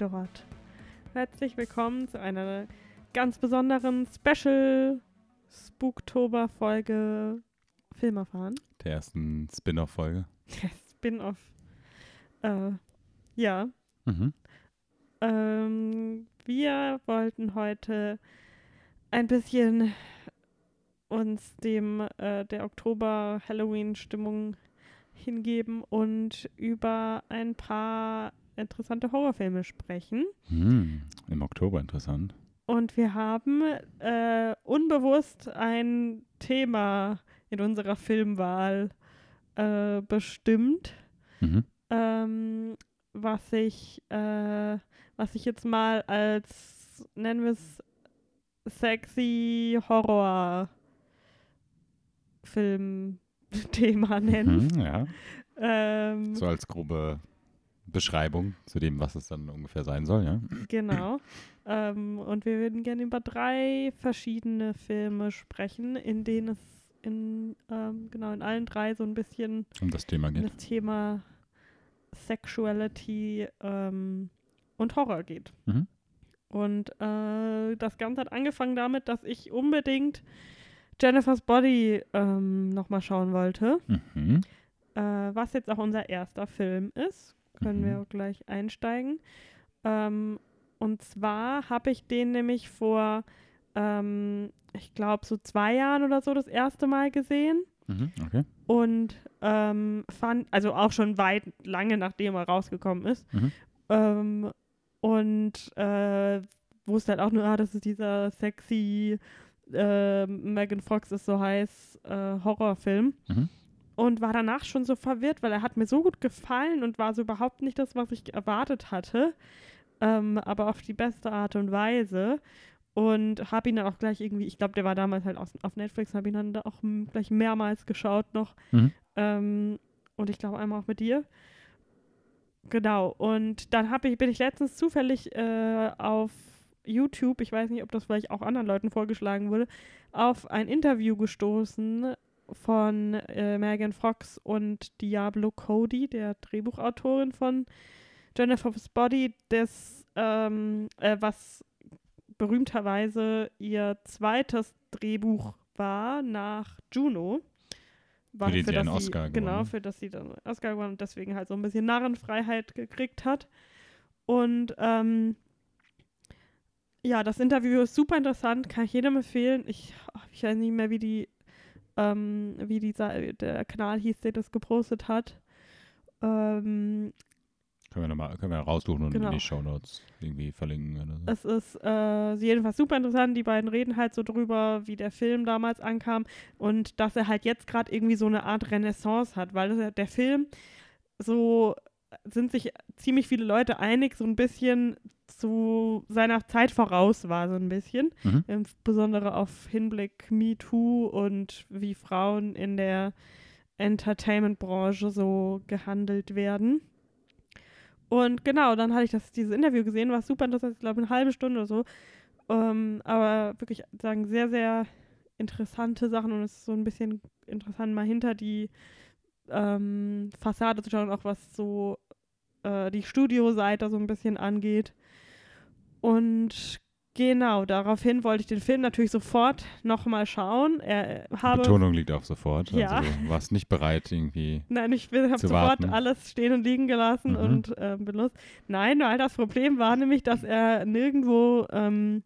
dort. Herzlich willkommen zu einer ganz besonderen Special Spooktober-Folge Film erfahren. Der ersten Spin-off-Folge. Spin-off. Äh, ja. Mhm. Ähm, wir wollten heute ein bisschen uns dem äh, der Oktober-Halloween-Stimmung hingeben und über ein paar interessante Horrorfilme sprechen. Hm, Im Oktober interessant. Und wir haben äh, unbewusst ein Thema in unserer Filmwahl äh, bestimmt, Mhm. ähm, was ich, äh, was ich jetzt mal als, nennen wir es, sexy Horror Film-Thema nennen. Mhm, ja. Ähm, So als grobe Beschreibung zu dem, was es dann ungefähr sein soll, ja. Genau. ähm, und wir würden gerne über drei verschiedene Filme sprechen, in denen es in, ähm, genau, in allen drei so ein bisschen Um das Thema geht. das Thema Sexuality ähm, und Horror geht. Mhm. Und äh, das Ganze hat angefangen damit, dass ich unbedingt Jennifer's Body ähm, nochmal schauen wollte, Mhm. äh, was jetzt auch unser erster Film ist. Können Mhm. wir auch gleich einsteigen. Ähm, und zwar habe ich den nämlich vor, ähm, ich glaube, so zwei Jahren oder so das erste Mal gesehen. Mhm. Okay. und ähm, fand, also auch schon weit, lange nachdem er rausgekommen ist. Mhm. Ähm, und äh, wusste halt auch nur, ah, das ist dieser sexy äh, Megan Fox ist so heiß äh, Horrorfilm. Mhm. Und war danach schon so verwirrt, weil er hat mir so gut gefallen und war so überhaupt nicht das, was ich erwartet hatte. Ähm, aber auf die beste Art und Weise. Und habe ihn dann auch gleich irgendwie, ich glaube, der war damals halt aus, auf Netflix, habe ihn dann da auch gleich mehrmals geschaut noch. Mhm. Ähm, und ich glaube einmal auch mit dir. Genau. Und dann ich, bin ich letztens zufällig äh, auf YouTube, ich weiß nicht, ob das vielleicht auch anderen Leuten vorgeschlagen wurde, auf ein Interview gestoßen von äh, Megan Fox und Diablo Cody, der Drehbuchautorin von Jennifer's Body, das, ähm, äh, was berühmterweise ihr zweites Drehbuch war nach Juno. War, den sie einen Oscar gewonnen Genau, für das sie dann Oscar gewonnen und deswegen halt so ein bisschen Narrenfreiheit gekriegt hat. Und ähm, ja, das Interview ist super interessant, kann ich jedem empfehlen. Ich, ich weiß nicht mehr, wie die, ähm, wie dieser, der Kanal hieß, der das gepostet hat. Ähm, Können wir nochmal können wir raussuchen und Genau. in die Shownotes irgendwie verlinken oder so. Es ist äh, jedenfalls super interessant. Die beiden reden halt so drüber, wie der Film damals ankam und dass er halt jetzt gerade irgendwie so eine Art Renaissance hat, weil das, der Film so sind sich ziemlich viele Leute einig, so ein bisschen zu seiner Zeit voraus war, so ein bisschen. Mhm. Insbesondere auf Hinblick MeToo und wie Frauen in der Entertainment-Branche so gehandelt werden. Und genau, dann hatte ich das, dieses Interview gesehen, war super interessant, ich glaube eine halbe Stunde oder so. Ähm, aber wirklich sagen sehr, sehr interessante Sachen und es ist so ein bisschen interessant, mal hinter die ähm, Fassade zu schauen, auch was so äh, die Studioseite so ein bisschen angeht. Und genau, daraufhin wollte ich den Film natürlich sofort nochmal schauen. Er habe Betonung liegt auf sofort. Ja. Also du warst nicht bereit, irgendwie. Nein, ich habe sofort warten. alles stehen und liegen gelassen Mhm. und ähm, benutzt. Nein, weil das Problem war nämlich, dass er nirgendwo ähm,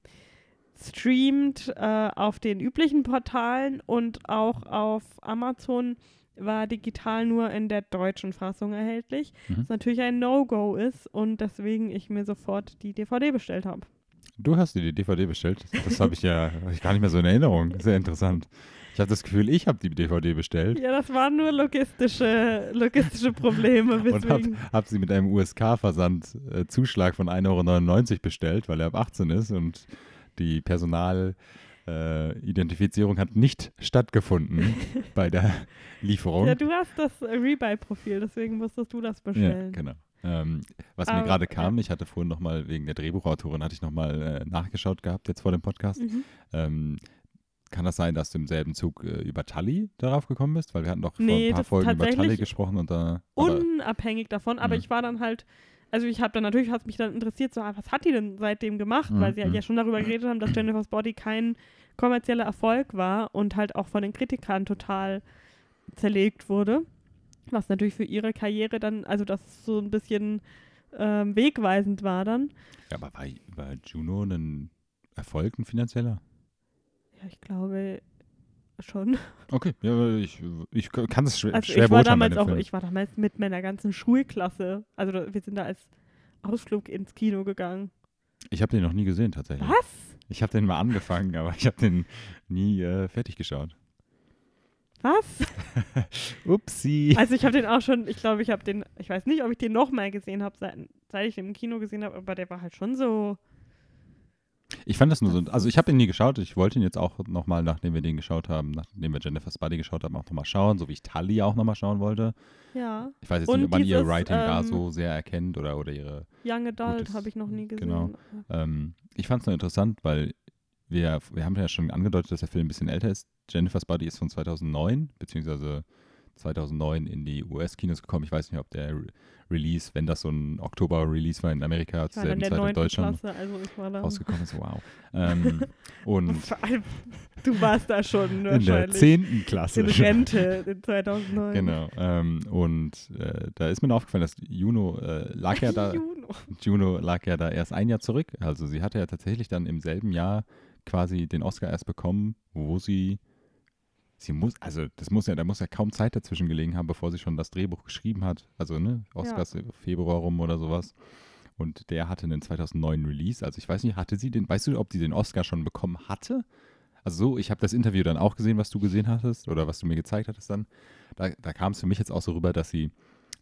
streamt äh, auf den üblichen Portalen und auch auf Amazon war digital nur in der deutschen Fassung erhältlich. Mhm. Was natürlich ein No-Go ist und deswegen ich mir sofort die DVD bestellt habe. Du hast dir die DVD bestellt. Das habe ich ja hab ich gar nicht mehr so in Erinnerung. Sehr interessant. Ich habe das Gefühl, ich habe die DVD bestellt Ja, das waren nur logistische, logistische Probleme. und habe hab sie mit einem USK-Versand äh, von 1,99 Euro bestellt, weil er ab 18 ist und die Personalidentifizierung äh, Identifizierung hat nicht stattgefunden bei der Lieferung. Ja, du hast das Rebuy-Profil, deswegen musstest du das Ja, bestellen. genau. Ähm, was mir Aber, gerade ja. kam, ich hatte vorhin nochmal wegen der Drehbuchautorin, hatte ich nochmal äh, nachgeschaut gehabt, jetzt vor dem Podcast. Mhm. Ähm, kann das sein, dass du im selben Zug äh, über Tully darauf gekommen bist? Weil wir hatten doch vor Nee, ein paar Folgen über Tully gesprochen und da. aber- Unabhängig davon, aber Mhm. ich war dann halt, also ich habe dann natürlich, hat mich dann interessiert, so, ah, was hat die denn seitdem gemacht? Mhm, Weil sie halt mhm. ja schon darüber geredet haben, dass Jennifer's Body kein kommerzieller Erfolg war und halt auch von den Kritikern total zerlegt wurde. Was natürlich für ihre Karriere dann, also das so ein bisschen ähm, wegweisend war dann. Ja, aber war, war Juno ein Erfolg, ein finanzieller? Ja, ich glaube schon. Okay, ja, ich, ich kann es schwer, Also schwer ich war damals auch, ich war damals mit meiner ganzen Schulklasse. Also wir sind da als Ausflug ins Kino gegangen. Ich habe den noch nie gesehen, tatsächlich. Was? Ich habe den mal angefangen, aber ich habe den nie äh, fertig geschaut. Was? Upsi. Also ich habe den auch schon, ich glaube, ich habe den, ich weiß nicht, ob ich den nochmal gesehen habe, seit, seit ich den im Kino gesehen habe, aber der war halt schon so. Ich fand das nur so, also ich habe ihn nie geschaut. Ich wollte ihn jetzt auch nochmal, nachdem wir den geschaut haben, nachdem wir Jennifer's Body geschaut haben, auch nochmal schauen, so wie ich Tully auch nochmal schauen wollte. Ja. Ich weiß jetzt Und nicht, ob man ihr dieses, Writing da ähm, so sehr erkennt oder, oder ihre. Young Adult habe ich noch nie gesehen. genau. Ähm, ich fand es nur interessant, weil wir, wir haben ja schon angedeutet, dass der Film ein bisschen älter ist. Jennifer's Body ist von 2009, beziehungsweise 2009 in die US-Kinos gekommen. Ich weiß nicht, ob der Re Release, wenn das so ein Oktober-Release war in Amerika, zur selben Zeit in Deutschland Klasse, also rausgekommen ist. Wow. ähm, und du warst da schon in der wahrscheinlich 10. Klasse. in Rente in 2009. Genau. Ähm, und äh, da ist mir aufgefallen, dass Juno äh, lag ja da, Juno. Juno lag ja da erst ein Jahr zurück. Also sie hatte ja tatsächlich dann im selben Jahr quasi den Oscar erst bekommen, wo sie sie muss, also das muss ja, da muss ja kaum Zeit dazwischen gelegen haben, bevor sie schon das Drehbuch geschrieben hat. Also ne, Oscars im Februar rum oder sowas. Und der hatte einen 2009 Release. Also ich weiß nicht, hatte sie den, weißt du, ob die den Oscar schon bekommen hatte? Also so, ich habe das Interview dann auch gesehen, was du gesehen hattest oder was du mir gezeigt hattest dann. Da, da kam es für mich jetzt auch so rüber, dass sie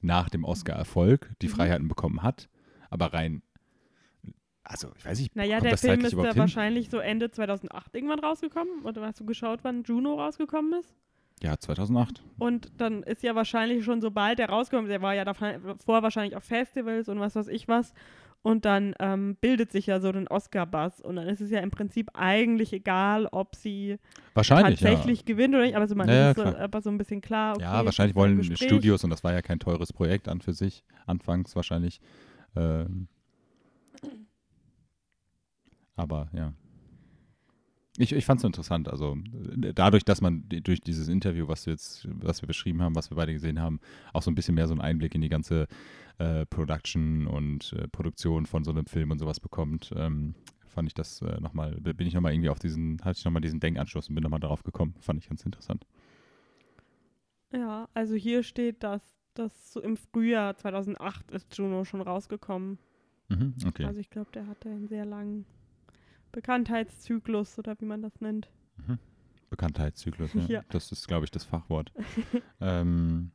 nach dem Oscar-Erfolg die Mhm. Freiheiten bekommen hat. Aber rein, also ich weiß nicht, Naja, der Film ist ja wahrscheinlich so Ende 2008 irgendwann rausgekommen. Oder hast du geschaut, wann Juno rausgekommen ist? Ja, 2008. Und dann ist ja wahrscheinlich schon, sobald der rausgekommen ist, der war ja davor wahrscheinlich auf Festivals und was weiß ich was. Und dann ähm, bildet sich ja so ein Oscar-Buzz. Und dann ist es ja im Prinzip eigentlich egal, ob sie Wahrscheinlich, tatsächlich gewinnt oder nicht. Aber so, man Ja, ja, ist so, aber so ein bisschen klar. Okay, ja. Ja, wahrscheinlich wollen. Studios, und das war ja kein teures Projekt an für sich, anfangs wahrscheinlich. Ähm, aber ja. Ich, ich fand es interessant. Also dadurch, dass man durch dieses Interview, was wir jetzt, was wir beschrieben haben, was wir beide gesehen haben, auch so ein bisschen mehr so einen Einblick in die ganze äh, Production und äh, Produktion von so einem Film und sowas bekommt, ähm, fand ich das äh, nochmal, bin ich nochmal irgendwie auf diesen, hatte ich nochmal diesen Denkanschluss und bin nochmal darauf gekommen. Fand ich ganz interessant. Ja, also hier steht, dass das so im Frühjahr 2008 ist Juno schon rausgekommen. Mhm, okay. Also ich glaube, der hatte einen sehr langen Bekanntheitszyklus oder wie man das nennt. Mhm. Bekanntheitszyklus, ja. Ja. Das ist, glaube ich, das Fachwort. ähm,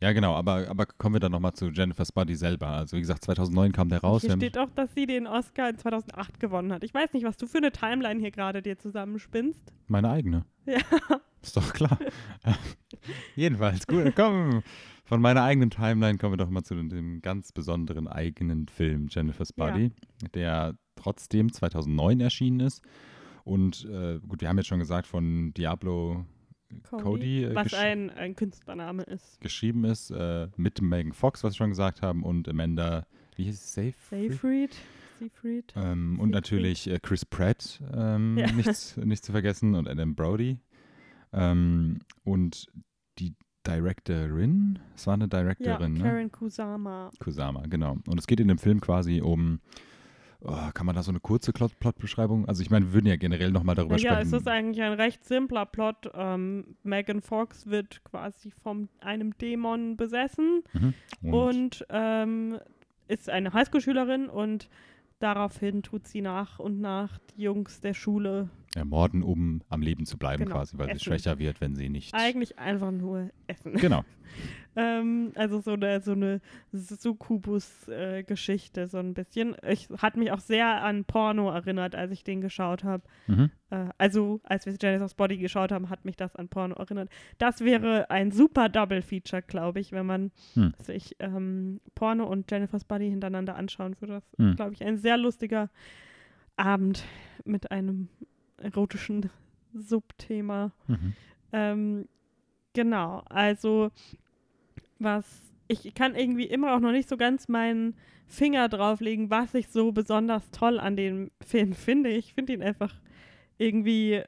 ja, genau, aber, aber kommen wir dann nochmal zu Jennifer's Body selber. Also wie gesagt, 2009 kam der raus. Hier steht auch, dass sie den Oscar in 2008 gewonnen hat. Ich weiß nicht, was du für eine Timeline hier gerade dir zusammenspinnst. Meine eigene. Ja. Ist doch klar. Jedenfalls, gut, komm. Von meiner eigenen Timeline kommen wir doch mal zu dem ganz besonderen eigenen Film Jennifer's Ja. Body, der trotzdem 2009 erschienen ist. Und äh, gut, wir haben jetzt schon gesagt, von Diablo Cody, äh, was ein, ein Künstlername ist. geschrieben ist, äh, mit Megan Fox, was wir schon gesagt haben, und Amanda, wie hieß es, Safe? Seyfried. Seyfried. Ähm, und natürlich äh, Chris Pratt, ähm, Ja. nicht, nicht zu vergessen, und Adam Brody. Ähm, und die Directorin, es war eine Ja, Directorin, ne? Karen Kusama. Kusama, genau. Und es geht in dem Film quasi um, oh, kann man da so eine kurze Plot- Plotbeschreibung? Also ich meine, wir würden ja generell nochmal darüber Ja, es sprechen. ist eigentlich ein recht simpler Plot. Ähm, Megan Fox wird quasi von einem Dämon besessen Mhm. Und, und ähm, ist eine Highschool-Schülerin und daraufhin tut sie nach und nach die Jungs der Schule ermorden, um am Leben zu bleiben Genau, quasi, weil essen. sie schwächer wird, wenn sie nicht. Eigentlich einfach nur essen. Genau. ähm, also so eine, so eine Succubus-Geschichte, so ein bisschen. Ich hat mich auch sehr an Porno erinnert, als ich den geschaut habe. Mhm. Äh, also, als wir Jennifer's Body geschaut haben, hat mich das an Porno erinnert. Das wäre ein super Double-Feature, glaube ich, wenn man Hm. sich ähm, Porno und Jennifer's Body hintereinander anschauen würde. Das Hm. glaube ich, ein sehr lustiger Abend mit einem erotischen Subthema. Mhm. Ähm, genau, also was ich kann irgendwie immer auch noch nicht so ganz meinen Finger drauflegen, was ich so besonders toll an dem Film finde. Ich finde ihn einfach irgendwie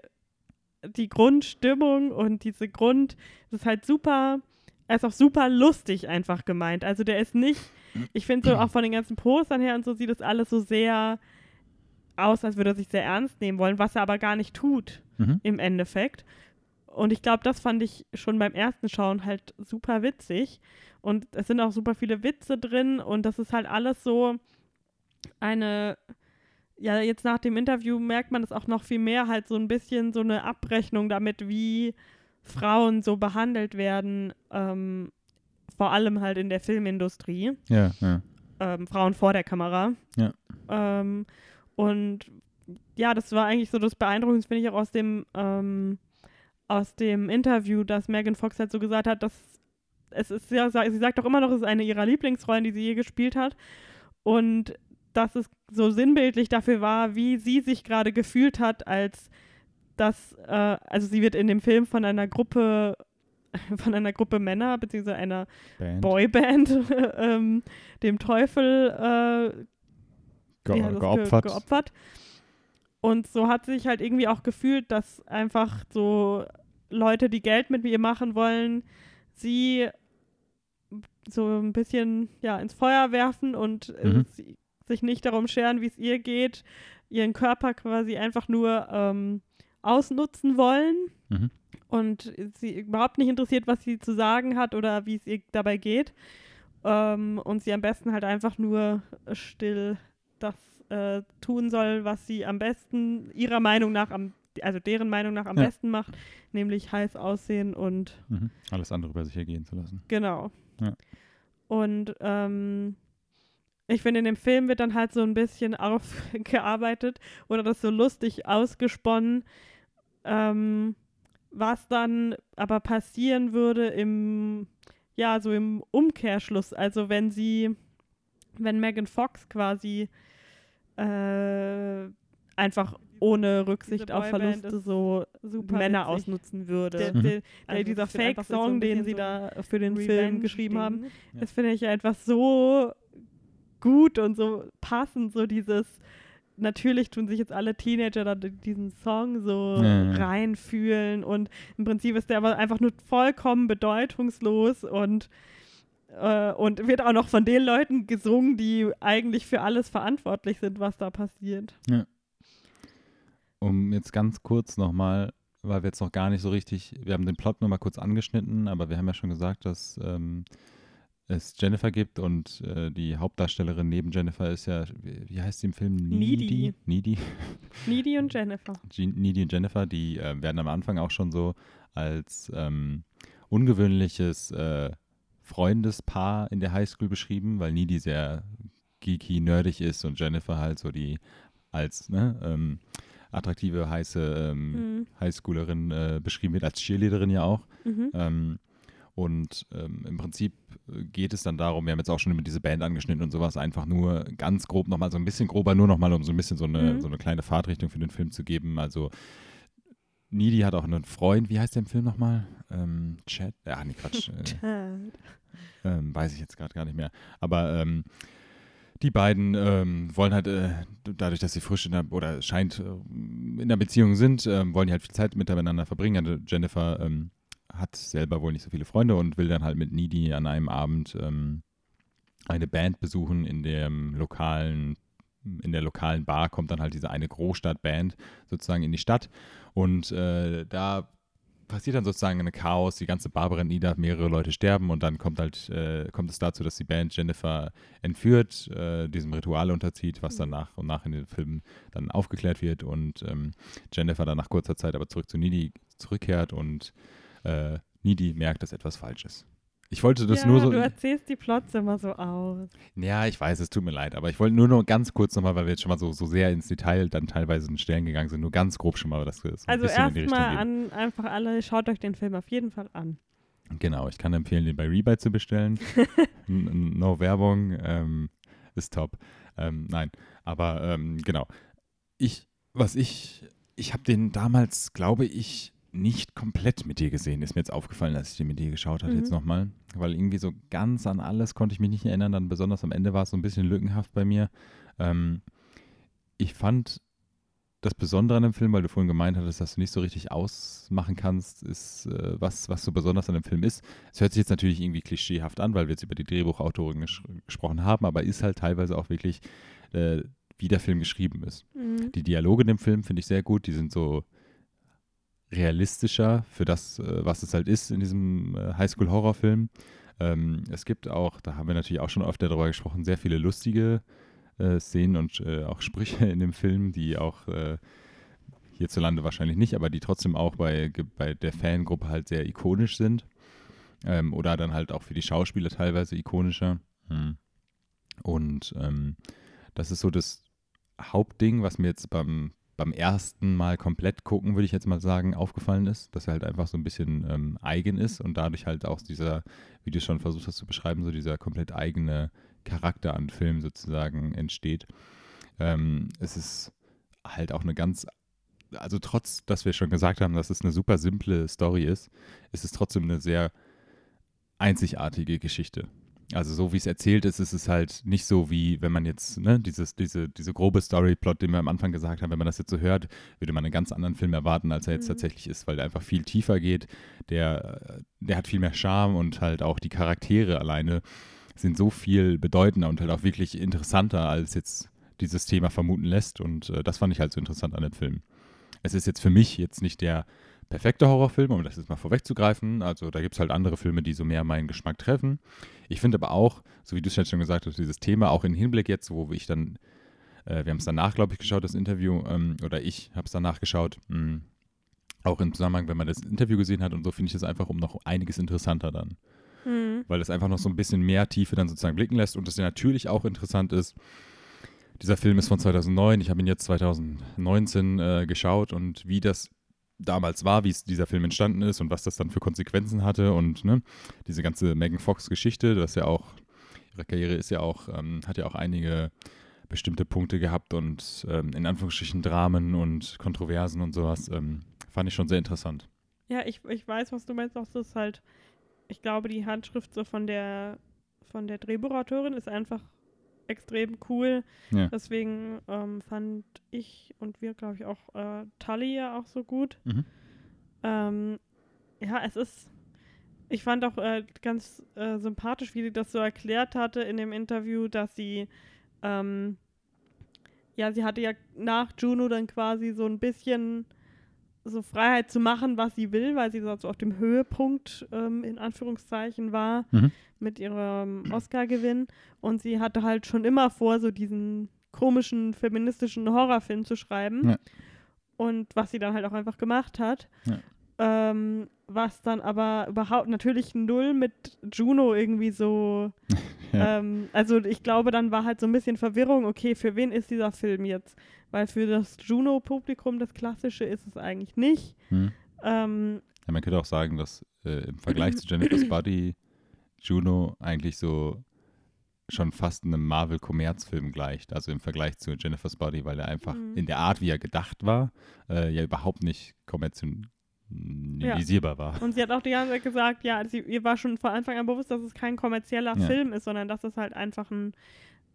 die Grundstimmung und diese Grund, das ist halt super, er ist auch super lustig einfach gemeint. Also der ist nicht, ich finde so auch von den ganzen Postern her und so sieht das alles so sehr aus, als würde er sich sehr ernst nehmen wollen, was er aber gar nicht tut Mhm. im Endeffekt. Und ich glaube, das fand ich schon beim ersten Schauen halt super witzig. Und es sind auch super viele Witze drin und das ist halt alles so eine, ja, jetzt nach dem Interview merkt man es auch noch viel mehr, halt so ein bisschen so eine Abrechnung damit, wie Frauen so behandelt werden, ähm, vor allem halt in der Filmindustrie Ja, ja. ähm, Frauen vor der Kamera. Ja. Ähm, und ja, das war eigentlich so das Beeindruckendste, finde ich auch aus dem, ähm, aus dem Interview, dass Megan Fox halt so gesagt hat, dass es ist ja, sie sagt auch immer noch, es ist eine ihrer Lieblingsrollen, die sie je gespielt hat. Und dass es so sinnbildlich dafür war, wie sie sich gerade gefühlt hat, als dass, äh, also sie wird in dem Film von einer Gruppe, von einer Gruppe Männer, beziehungsweise einer Band. Boyband ähm, dem Teufel äh, Ge das, geopfert. Ge geopfert. Und so hat sie sich halt irgendwie auch gefühlt, dass einfach so Leute, die Geld mit ihr machen wollen, sie so ein bisschen ja ins Feuer werfen und äh, Mhm. sie, sich nicht darum scheren, wie es ihr geht, ihren Körper quasi einfach nur ähm, ausnutzen wollen Mhm. und sie überhaupt nicht interessiert, was sie zu sagen hat oder wie es ihr dabei geht. Ähm, und sie am besten halt einfach nur still das äh, tun soll, was sie am besten, ihrer Meinung nach, am, also deren Meinung nach am Ja. besten macht, nämlich heiß aussehen und Mhm. Alles andere über sich ergehen zu lassen. Genau. Ja. Und ähm, ich finde, in dem Film wird dann halt so ein bisschen aufgearbeitet oder das so lustig ausgesponnen, ähm, was dann aber passieren würde im, ja, so im Umkehrschluss. Also wenn sie, wenn Megan Fox quasi äh, einfach ohne Rücksicht auf Verluste so super Männer witzig. ausnutzen würde. Der- Mhm. Der, der, Also dieser Fake-Song, den sie so da für den Film Revenge-Ding. geschrieben haben, Ja. das finde ich einfach so gut und so passend, so dieses natürlich tun sich jetzt alle Teenager da diesen Song so Ja, ja. reinfühlen und im Prinzip ist der aber einfach nur vollkommen bedeutungslos und äh, und wird auch noch von den Leuten gesungen, die eigentlich für alles verantwortlich sind, was da passiert. Um jetzt ganz kurz nochmal, weil wir jetzt noch gar nicht so richtig, wir haben den Plot nur mal kurz angeschnitten, aber wir haben ja schon gesagt, dass ähm, es Jennifer gibt und äh, die Hauptdarstellerin neben Jennifer ist ja, wie, wie heißt sie im Film? Needy. Needy. Needy und Jennifer. Needy und Jennifer, die äh, werden am Anfang auch schon so als ähm, ungewöhnliches äh, Freundespaar in der Highschool beschrieben, weil Needy sehr geeky, nerdig ist und Jennifer halt so die als ne, ähm, attraktive, heiße ähm, Mhm. Highschoolerin äh, beschrieben wird, als Cheerleaderin ja auch. Mhm. Ähm, und ähm, im Prinzip äh, geht es dann darum, wir haben jetzt auch schon über diese Band angeschnitten und sowas, einfach nur ganz grob nochmal, so ein bisschen grober, nur nochmal, um so ein bisschen so eine, Mhm. so eine kleine Fahrtrichtung für den Film zu geben. Also Needy hat auch einen Freund, wie heißt der im Film nochmal? Ähm, Chad? Ja, nee, Quatsch. äh, Chad. ähm, weiß ich jetzt gerade gar nicht mehr. Aber ähm, die beiden ähm, wollen halt, äh, dadurch, dass sie frisch in der, oder scheint äh, in der Beziehung sind, ähm, wollen die halt viel Zeit miteinander verbringen. Also Jennifer ähm, hat selber wohl nicht so viele Freunde und will dann halt mit Needy an einem Abend ähm, eine Band besuchen in dem lokalen in der lokalen Bar kommt dann halt diese eine Großstadtband sozusagen in die Stadt und äh, da passiert dann sozusagen eine Chaos, die ganze Bar brennt nieder, mehrere Leute sterben und dann kommt halt, äh, kommt es dazu, dass die Band Jennifer entführt, äh, diesem Ritual unterzieht, was dann Mhm. nach und nach in den Filmen dann aufgeklärt wird und ähm, Jennifer dann nach kurzer Zeit aber zurück zu Needy zurückkehrt und äh, Needy merkt, dass etwas falsch ist. Ich wollte das ja, nur so. du erzählst die Plots immer so aus. Ja, ich weiß, es tut mir leid, aber ich wollte nur noch ganz kurz nochmal, weil wir jetzt schon mal so, so sehr ins Detail dann teilweise in Stellen gegangen sind, nur ganz grob schon mal, wir so Also erstmal an einfach alle, schaut euch den Film auf jeden Fall an. Genau, ich kann empfehlen, den bei Rebuy zu bestellen. No Werbung, ähm, ist top. Ähm, nein, aber ähm, genau. Ich, was ich, ich habe den damals, glaube ich, nicht komplett mit dir gesehen. Ist mir jetzt aufgefallen, als ich den mit dir geschaut habe, Mhm. jetzt nochmal. Weil irgendwie so ganz an alles konnte ich mich nicht erinnern. Dann besonders am Ende war es so ein bisschen lückenhaft bei mir. Ähm, ich fand das Besondere an dem Film, weil du vorhin gemeint hattest, dass du nicht so richtig ausmachen kannst, ist, äh, was, was so besonders an dem Film ist. Es hört sich jetzt natürlich irgendwie klischeehaft an, weil wir jetzt über die Drehbuchautorin ges gesprochen haben, aber ist halt teilweise auch wirklich, äh, wie der Film geschrieben ist. Mhm. Die Dialoge in dem Film finde ich sehr gut. Die sind so realistischer für das, äh, was es halt ist in diesem äh, Highschool-Horrorfilm. Ähm, es gibt auch, da haben wir natürlich auch schon öfter darüber gesprochen, sehr viele lustige äh, Szenen und äh, auch Sprüche in dem Film, die auch äh, hierzulande wahrscheinlich nicht, aber die trotzdem auch bei, bei der Fangruppe halt sehr ikonisch sind. Ähm, oder dann halt auch für die Schauspieler teilweise ikonischer. Hm. Und ähm, das ist so das Hauptding, was mir jetzt beim, beim ersten Mal komplett gucken, würde ich jetzt mal sagen, aufgefallen ist, dass er halt einfach so ein bisschen ähm, eigen ist und dadurch halt auch dieser, wie du schon versucht hast zu beschreiben, so dieser komplett eigene Charakter an Film sozusagen entsteht. Ähm, es ist halt auch eine ganz, also trotz, dass wir schon gesagt haben, dass es eine super simple Story ist, ist es trotzdem eine sehr einzigartige Geschichte. Also so wie es erzählt ist, ist es halt nicht so wie, wenn man jetzt, ne, dieses, diese, diese grobe Storyplot, den wir am Anfang gesagt haben, wenn man das jetzt so hört, würde man einen ganz anderen Film erwarten, als er jetzt Mhm. tatsächlich ist, weil der einfach viel tiefer geht. Der, äh, der hat viel mehr Charme und halt auch die Charaktere alleine sind so viel bedeutender und halt auch wirklich interessanter, als jetzt dieses Thema vermuten lässt. Und äh, das fand ich halt so interessant an dem Film. Es ist jetzt für mich jetzt nicht der perfekte Horrorfilm, um das jetzt mal vorwegzugreifen. Also da gibt es halt andere Filme, die so mehr meinen Geschmack treffen. Ich finde aber auch, so wie du es jetzt schon gesagt hast, dieses Thema auch in Hinblick jetzt, wo ich dann, äh, wir haben es danach, glaube ich, geschaut, das Interview, ähm, oder ich habe es danach geschaut, mh, auch im Zusammenhang, wenn man das Interview gesehen hat und so, finde ich es einfach um noch einiges interessanter dann Mhm. weil es einfach noch so ein bisschen mehr Tiefe dann sozusagen blicken lässt und das ja natürlich auch interessant ist. Dieser Film ist von 2009, ich habe ihn jetzt 2019 äh, geschaut und wie das damals war, wie es dieser Film entstanden ist und was das dann für Konsequenzen hatte und ne, diese ganze Megan Fox Geschichte, das ja auch, ihre Karriere ist ja auch, ähm, hat ja auch einige bestimmte Punkte gehabt und ähm, in Anführungsstrichen Dramen und Kontroversen und sowas, ähm, fand ich schon sehr interessant. Ja, ich, ich weiß, was du meinst. Auch das ist halt, ich glaube, die Handschrift so von der von der Drehbuchautorin ist einfach extrem cool. Ja. Deswegen ähm, fand ich und wir, glaube ich, auch äh, Tully ja auch so gut. Mhm. Ähm, ja, es ist. Ich fand auch äh, ganz äh, sympathisch, wie sie das so erklärt hatte in dem Interview, dass sie, ähm, ja, sie hatte ja nach Juno dann quasi so ein bisschen so Freiheit zu machen, was sie will, weil sie so auf dem Höhepunkt ähm, in Anführungszeichen war Mhm. mit ihrem Oscar-Gewinn. Und sie hatte halt schon immer vor, so diesen komischen feministischen Horrorfilm zu schreiben. Ja. Und was sie dann halt auch einfach gemacht hat. Ja. Ähm, was dann aber überhaupt natürlich null mit Juno irgendwie so. Ja. ähm, also ich glaube, dann war halt so ein bisschen Verwirrung, okay, für wen ist dieser Film jetzt? Weil für das Juno-Publikum, das Klassische, ist es eigentlich nicht. Mhm. Ähm, Ja, man könnte auch sagen, dass äh, im Vergleich zu Jennifer's Body Juno eigentlich so schon fast einem Marvel-Kommerzfilm gleicht. Also im Vergleich zu Jennifer's Body, weil er einfach Mhm. in der Art, wie er gedacht war, äh, ja überhaupt nicht kommerzialisierbar war. Und sie hat auch die ganze Zeit gesagt, ja, sie, ihr war schon von Anfang an bewusst, dass es kein kommerzieller Ja. Film ist, sondern dass es halt einfach ein,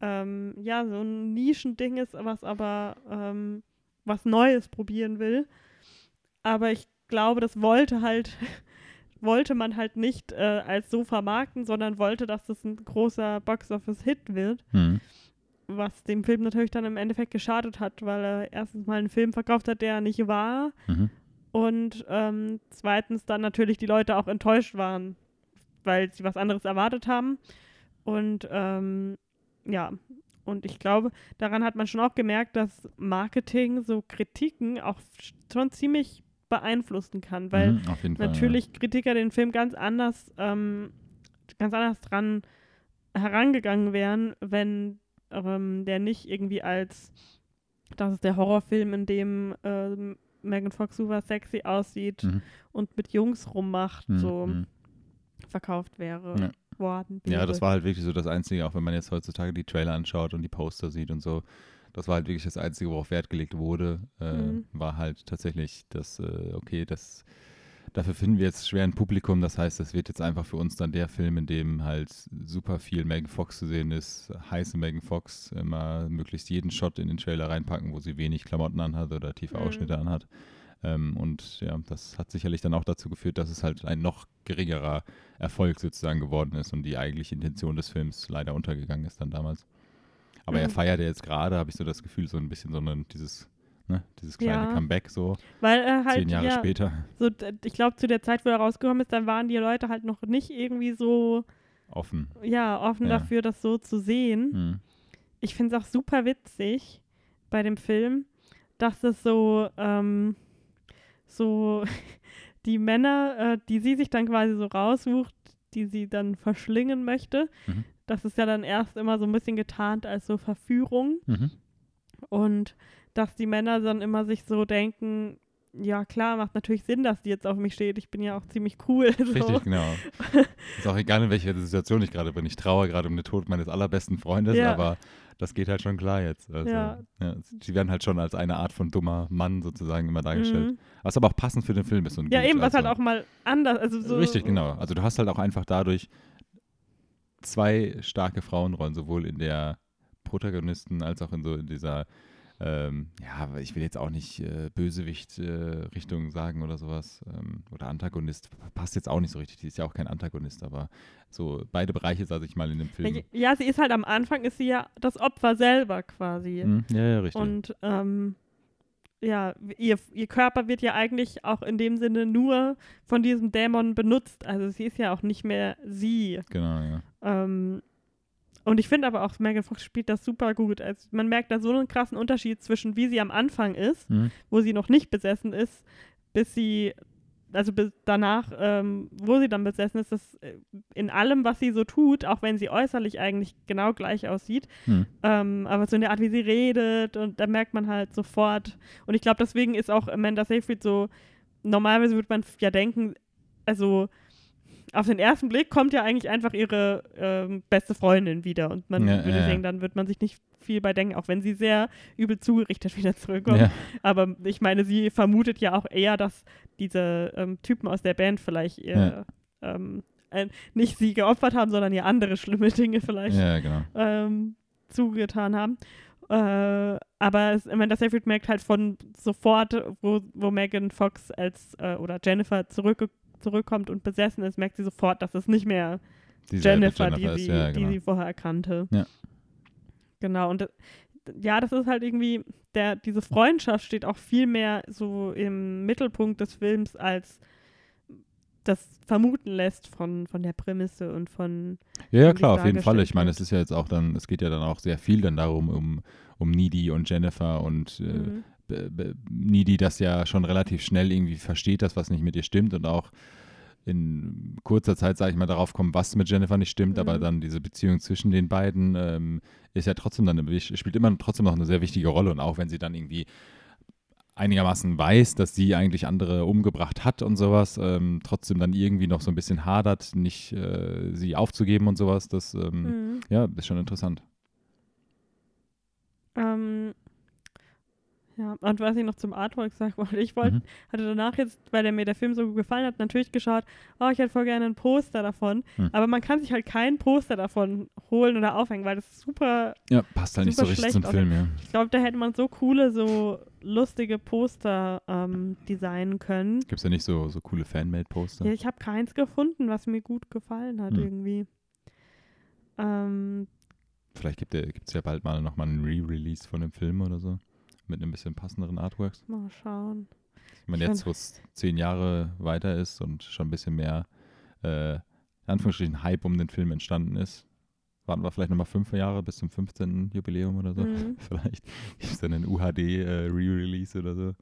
ähm, ja, so ein Nischending ist, was aber ähm, was Neues probieren will. Aber ich glaube, das wollte halt, wollte man halt nicht äh, als so vermarkten, sondern wollte, dass das ein großer Box-Office-Hit wird, Hm. was dem Film natürlich dann im Endeffekt geschadet hat, weil er erstens mal einen Film verkauft hat, der nicht war Mhm. Und ähm, zweitens dann natürlich die Leute auch enttäuscht waren, weil sie was anderes erwartet haben. Und ähm, ja, und ich glaube, daran hat man schon auch gemerkt, dass Marketing so Kritiken auch schon ziemlich beeinflussen kann, weil Mhm, jeden Fall, natürlich Kritiker den Film ganz anders, ähm, ganz anders dran herangegangen wären, wenn ähm, der nicht irgendwie als das ist der Horrorfilm, in dem ähm, Megan Fox super sexy aussieht ja. Mhm. und mit Jungs rummacht, Mhm, so mhm. verkauft wäre Ja. Worden. Ja, wäre. das war halt wirklich so das Einzige, auch wenn man jetzt heutzutage die Trailer anschaut und die Poster sieht und so. Das war halt wirklich das Einzige, worauf Wert gelegt wurde, äh, Mhm. war halt tatsächlich das, äh, okay, das, dafür finden wir jetzt schwer ein Publikum. Das heißt, das wird jetzt einfach für uns dann der Film, in dem halt super viel Megan Fox zu sehen ist, heiße Megan Fox, immer möglichst jeden Shot in den Trailer reinpacken, wo sie wenig Klamotten anhat oder tiefe Mhm. Ausschnitte anhat. Ähm, und ja, das hat sicherlich dann auch dazu geführt, dass es halt ein noch geringerer Erfolg sozusagen geworden ist und die eigentliche Intention des Films leider untergegangen ist dann damals. Aber er Mhm. feiert ja jetzt gerade, habe ich so das Gefühl, so ein bisschen so ein, dieses, ne, dieses kleine Ja. Comeback so, Weil er halt, zehn Jahre ja, später. so, ich glaube, zu der Zeit, wo er rausgekommen ist, dann waren die Leute halt noch nicht irgendwie so, Offen. ja, offen Ja. dafür, das so zu sehen. Hm. Ich finde es auch super witzig bei dem Film, dass es so, ähm, so die Männer, äh, die sie sich dann quasi so raussucht, die sie dann verschlingen möchte, Mhm. das ist ja dann erst immer so ein bisschen getarnt als so Verführung. Mhm. Und dass die Männer dann immer sich so denken, ja klar, macht natürlich Sinn, dass die jetzt auf mich steht. Ich bin ja auch ziemlich cool. So. Richtig, genau. Ist auch egal, in welcher Situation ich gerade bin. Ich trauere gerade um den Tod meines allerbesten Freundes, Ja. aber das geht halt schon klar jetzt. Also, Ja. ja, sie werden halt schon als eine Art von dummer Mann sozusagen immer dargestellt. Mhm. Was aber auch passend für den Film ist. Und Ja, gut. eben, was also, halt auch mal anders, also so. Richtig, genau. Also du hast halt auch einfach dadurch zwei starke Frauenrollen, sowohl in der Protagonisten als auch in so in dieser, ähm, ja, ich will jetzt auch nicht äh, Bösewicht-Richtung sagen oder sowas. Ähm, oder Antagonist. Passt jetzt auch nicht so richtig. Die ist ja auch kein Antagonist, aber so beide Bereiche, sage ich mal, in dem Film. Ja, sie ist halt am Anfang, ist sie ja das Opfer selber quasi. Hm, ja, ja, richtig. Und ähm, ja, ihr, ihr Körper wird ja eigentlich auch in dem Sinne nur von diesem Dämon benutzt. Also sie ist ja auch nicht mehr sie. genau, ja. Ähm, und ich finde aber auch, Megan Fox spielt das super gut. Also man merkt da so einen krassen Unterschied zwischen, wie sie am Anfang ist, Hm, wo sie noch nicht besessen ist, bis sie, also bis danach, ähm, wo sie dann besessen ist, dass äh, in allem, was sie so tut, auch wenn sie äußerlich eigentlich genau gleich aussieht, hm. ähm, aber so in der Art, wie sie redet, und da merkt man halt sofort. Und ich glaube, deswegen ist auch Amanda Seyfried so, normalerweise würde man ja denken, also auf den ersten Blick kommt ja eigentlich einfach ihre ähm, beste Freundin wieder. Und man Ja, würde ja, denken, dann wird man sich nicht viel bei denken, auch wenn sie sehr übel zugerichtet wieder zurückkommt. Ja, Aber ich meine, sie vermutet ja auch eher, dass diese ähm, Typen aus der Band vielleicht ihr, ähm, äh, nicht sie geopfert haben, sondern ihr andere schlimme Dinge vielleicht genau. ähm, zugetan haben. Äh, aber es, Amanda Seyfried merkt halt von sofort, wo, wo Megan Fox als äh, oder Jennifer zurück, zurückkommt und besessen ist, merkt sie sofort, dass es nicht mehr Dieselbe Jennifer, die, ist, sie, ja, die genau. sie vorher erkannte. Ja. Genau, und das, ja, das ist halt irgendwie, der, diese Freundschaft steht auch viel mehr so im Mittelpunkt des Films, als das vermuten lässt von, von der Prämisse und von Ja, ja klar, auf jeden Fall. Ich meine, es ist ja jetzt auch dann, es geht ja dann auch sehr viel dann darum, um, um Needy und Jennifer und äh, Mhm. Needy das ja schon relativ schnell irgendwie versteht, dass was nicht mit ihr stimmt und auch in kurzer Zeit, sage ich mal, darauf kommt, was mit Jennifer nicht stimmt, aber Mhm. dann diese Beziehung zwischen den beiden ähm, ist ja trotzdem dann, eine- spielt immer trotzdem noch eine sehr wichtige Rolle und auch wenn sie dann irgendwie einigermaßen weiß, dass sie eigentlich andere umgebracht hat und sowas, ähm, trotzdem dann irgendwie noch so ein bisschen hadert, nicht äh, sie aufzugeben und sowas, das ähm, Mhm. ja, ist schon interessant. Ähm, ja, und was ich noch zum Artwork sagen wollte, ich wollte, Mhm. hatte danach jetzt, weil der mir der Film so gut gefallen hat, natürlich geschaut, oh, ich hätte voll gerne ein Poster davon. Hm. Aber man kann sich halt kein Poster davon holen oder aufhängen, weil das super, Ja, passt halt nicht so richtig zum Film, ja. ich glaube, da hätte man so coole, so lustige Poster ähm, designen können. Gibt es ja nicht so, so coole Fanmade-Poster? Ja, ich habe keins gefunden, was mir gut gefallen hat Hm. irgendwie. Ähm, Vielleicht gibt es ja bald mal nochmal einen Re-Release von dem Film oder so. Mit einem bisschen passenderen Artworks. mal schauen. Ich meine, jetzt, wo es zehn Jahre weiter ist und schon ein bisschen mehr, äh, in Anführungsstrichen, Hype um den Film entstanden ist, warten wir vielleicht nochmal fünf Jahre bis zum 15. Jubiläum oder so. Mhm. Vielleicht gibt es dann einen UHD-Re-Release oder so.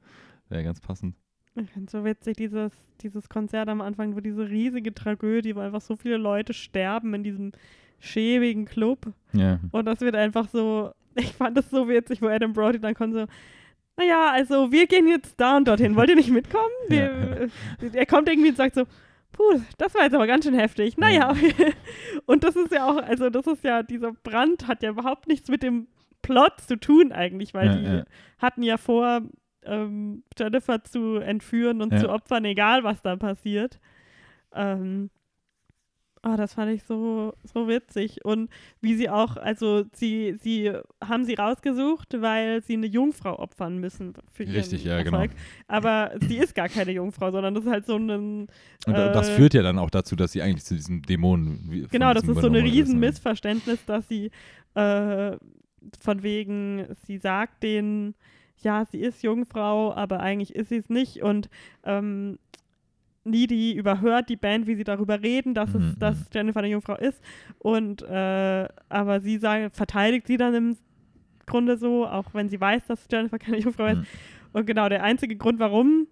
Wäre ganz passend. Ich finde so witzig, dieses, dieses Konzert am Anfang, wo diese riesige Tragödie, wo einfach so viele Leute sterben in diesem schäbigen Club. Ja. Und das wird einfach so, ich fand das so witzig, wo Adam Brody dann kommt so, naja, also wir gehen jetzt da und dorthin. Wollt ihr nicht mitkommen? Wir, Er kommt irgendwie und sagt so, puh, das war jetzt aber ganz schön heftig. Naja, und das ist ja auch, also das ist ja, dieser Brand hat ja überhaupt nichts mit dem Plot zu tun eigentlich, weil Ja, die ja. hatten ja vor, ähm, Jennifer zu entführen und Ja. zu opfern, egal was da passiert. Ähm, oh, das fand ich so, so witzig. Und wie sie auch, also sie, sie haben sie rausgesucht, weil sie eine Jungfrau opfern müssen für ihren Richtig, ja, genau. Erfolg. Aber sie ist gar keine Jungfrau, sondern das ist halt so ein Und äh, das äh, führt ja dann auch dazu, dass sie eigentlich zu diesem Dämonen. Genau, das ist so ein übernommen riesen ist, ne? Missverständnis, dass sie äh, von wegen, sie sagt denen, ja, sie ist Jungfrau, aber eigentlich ist sie es nicht und ähm, Needy überhört die Band, wie sie darüber reden, dass, Mhm, es, dass mhm. Jennifer eine Jungfrau ist und äh, aber sie sagt, verteidigt sie dann im Grunde so, auch wenn sie weiß, dass Jennifer keine Jungfrau ist. Mhm. Und genau, der einzige Grund, warum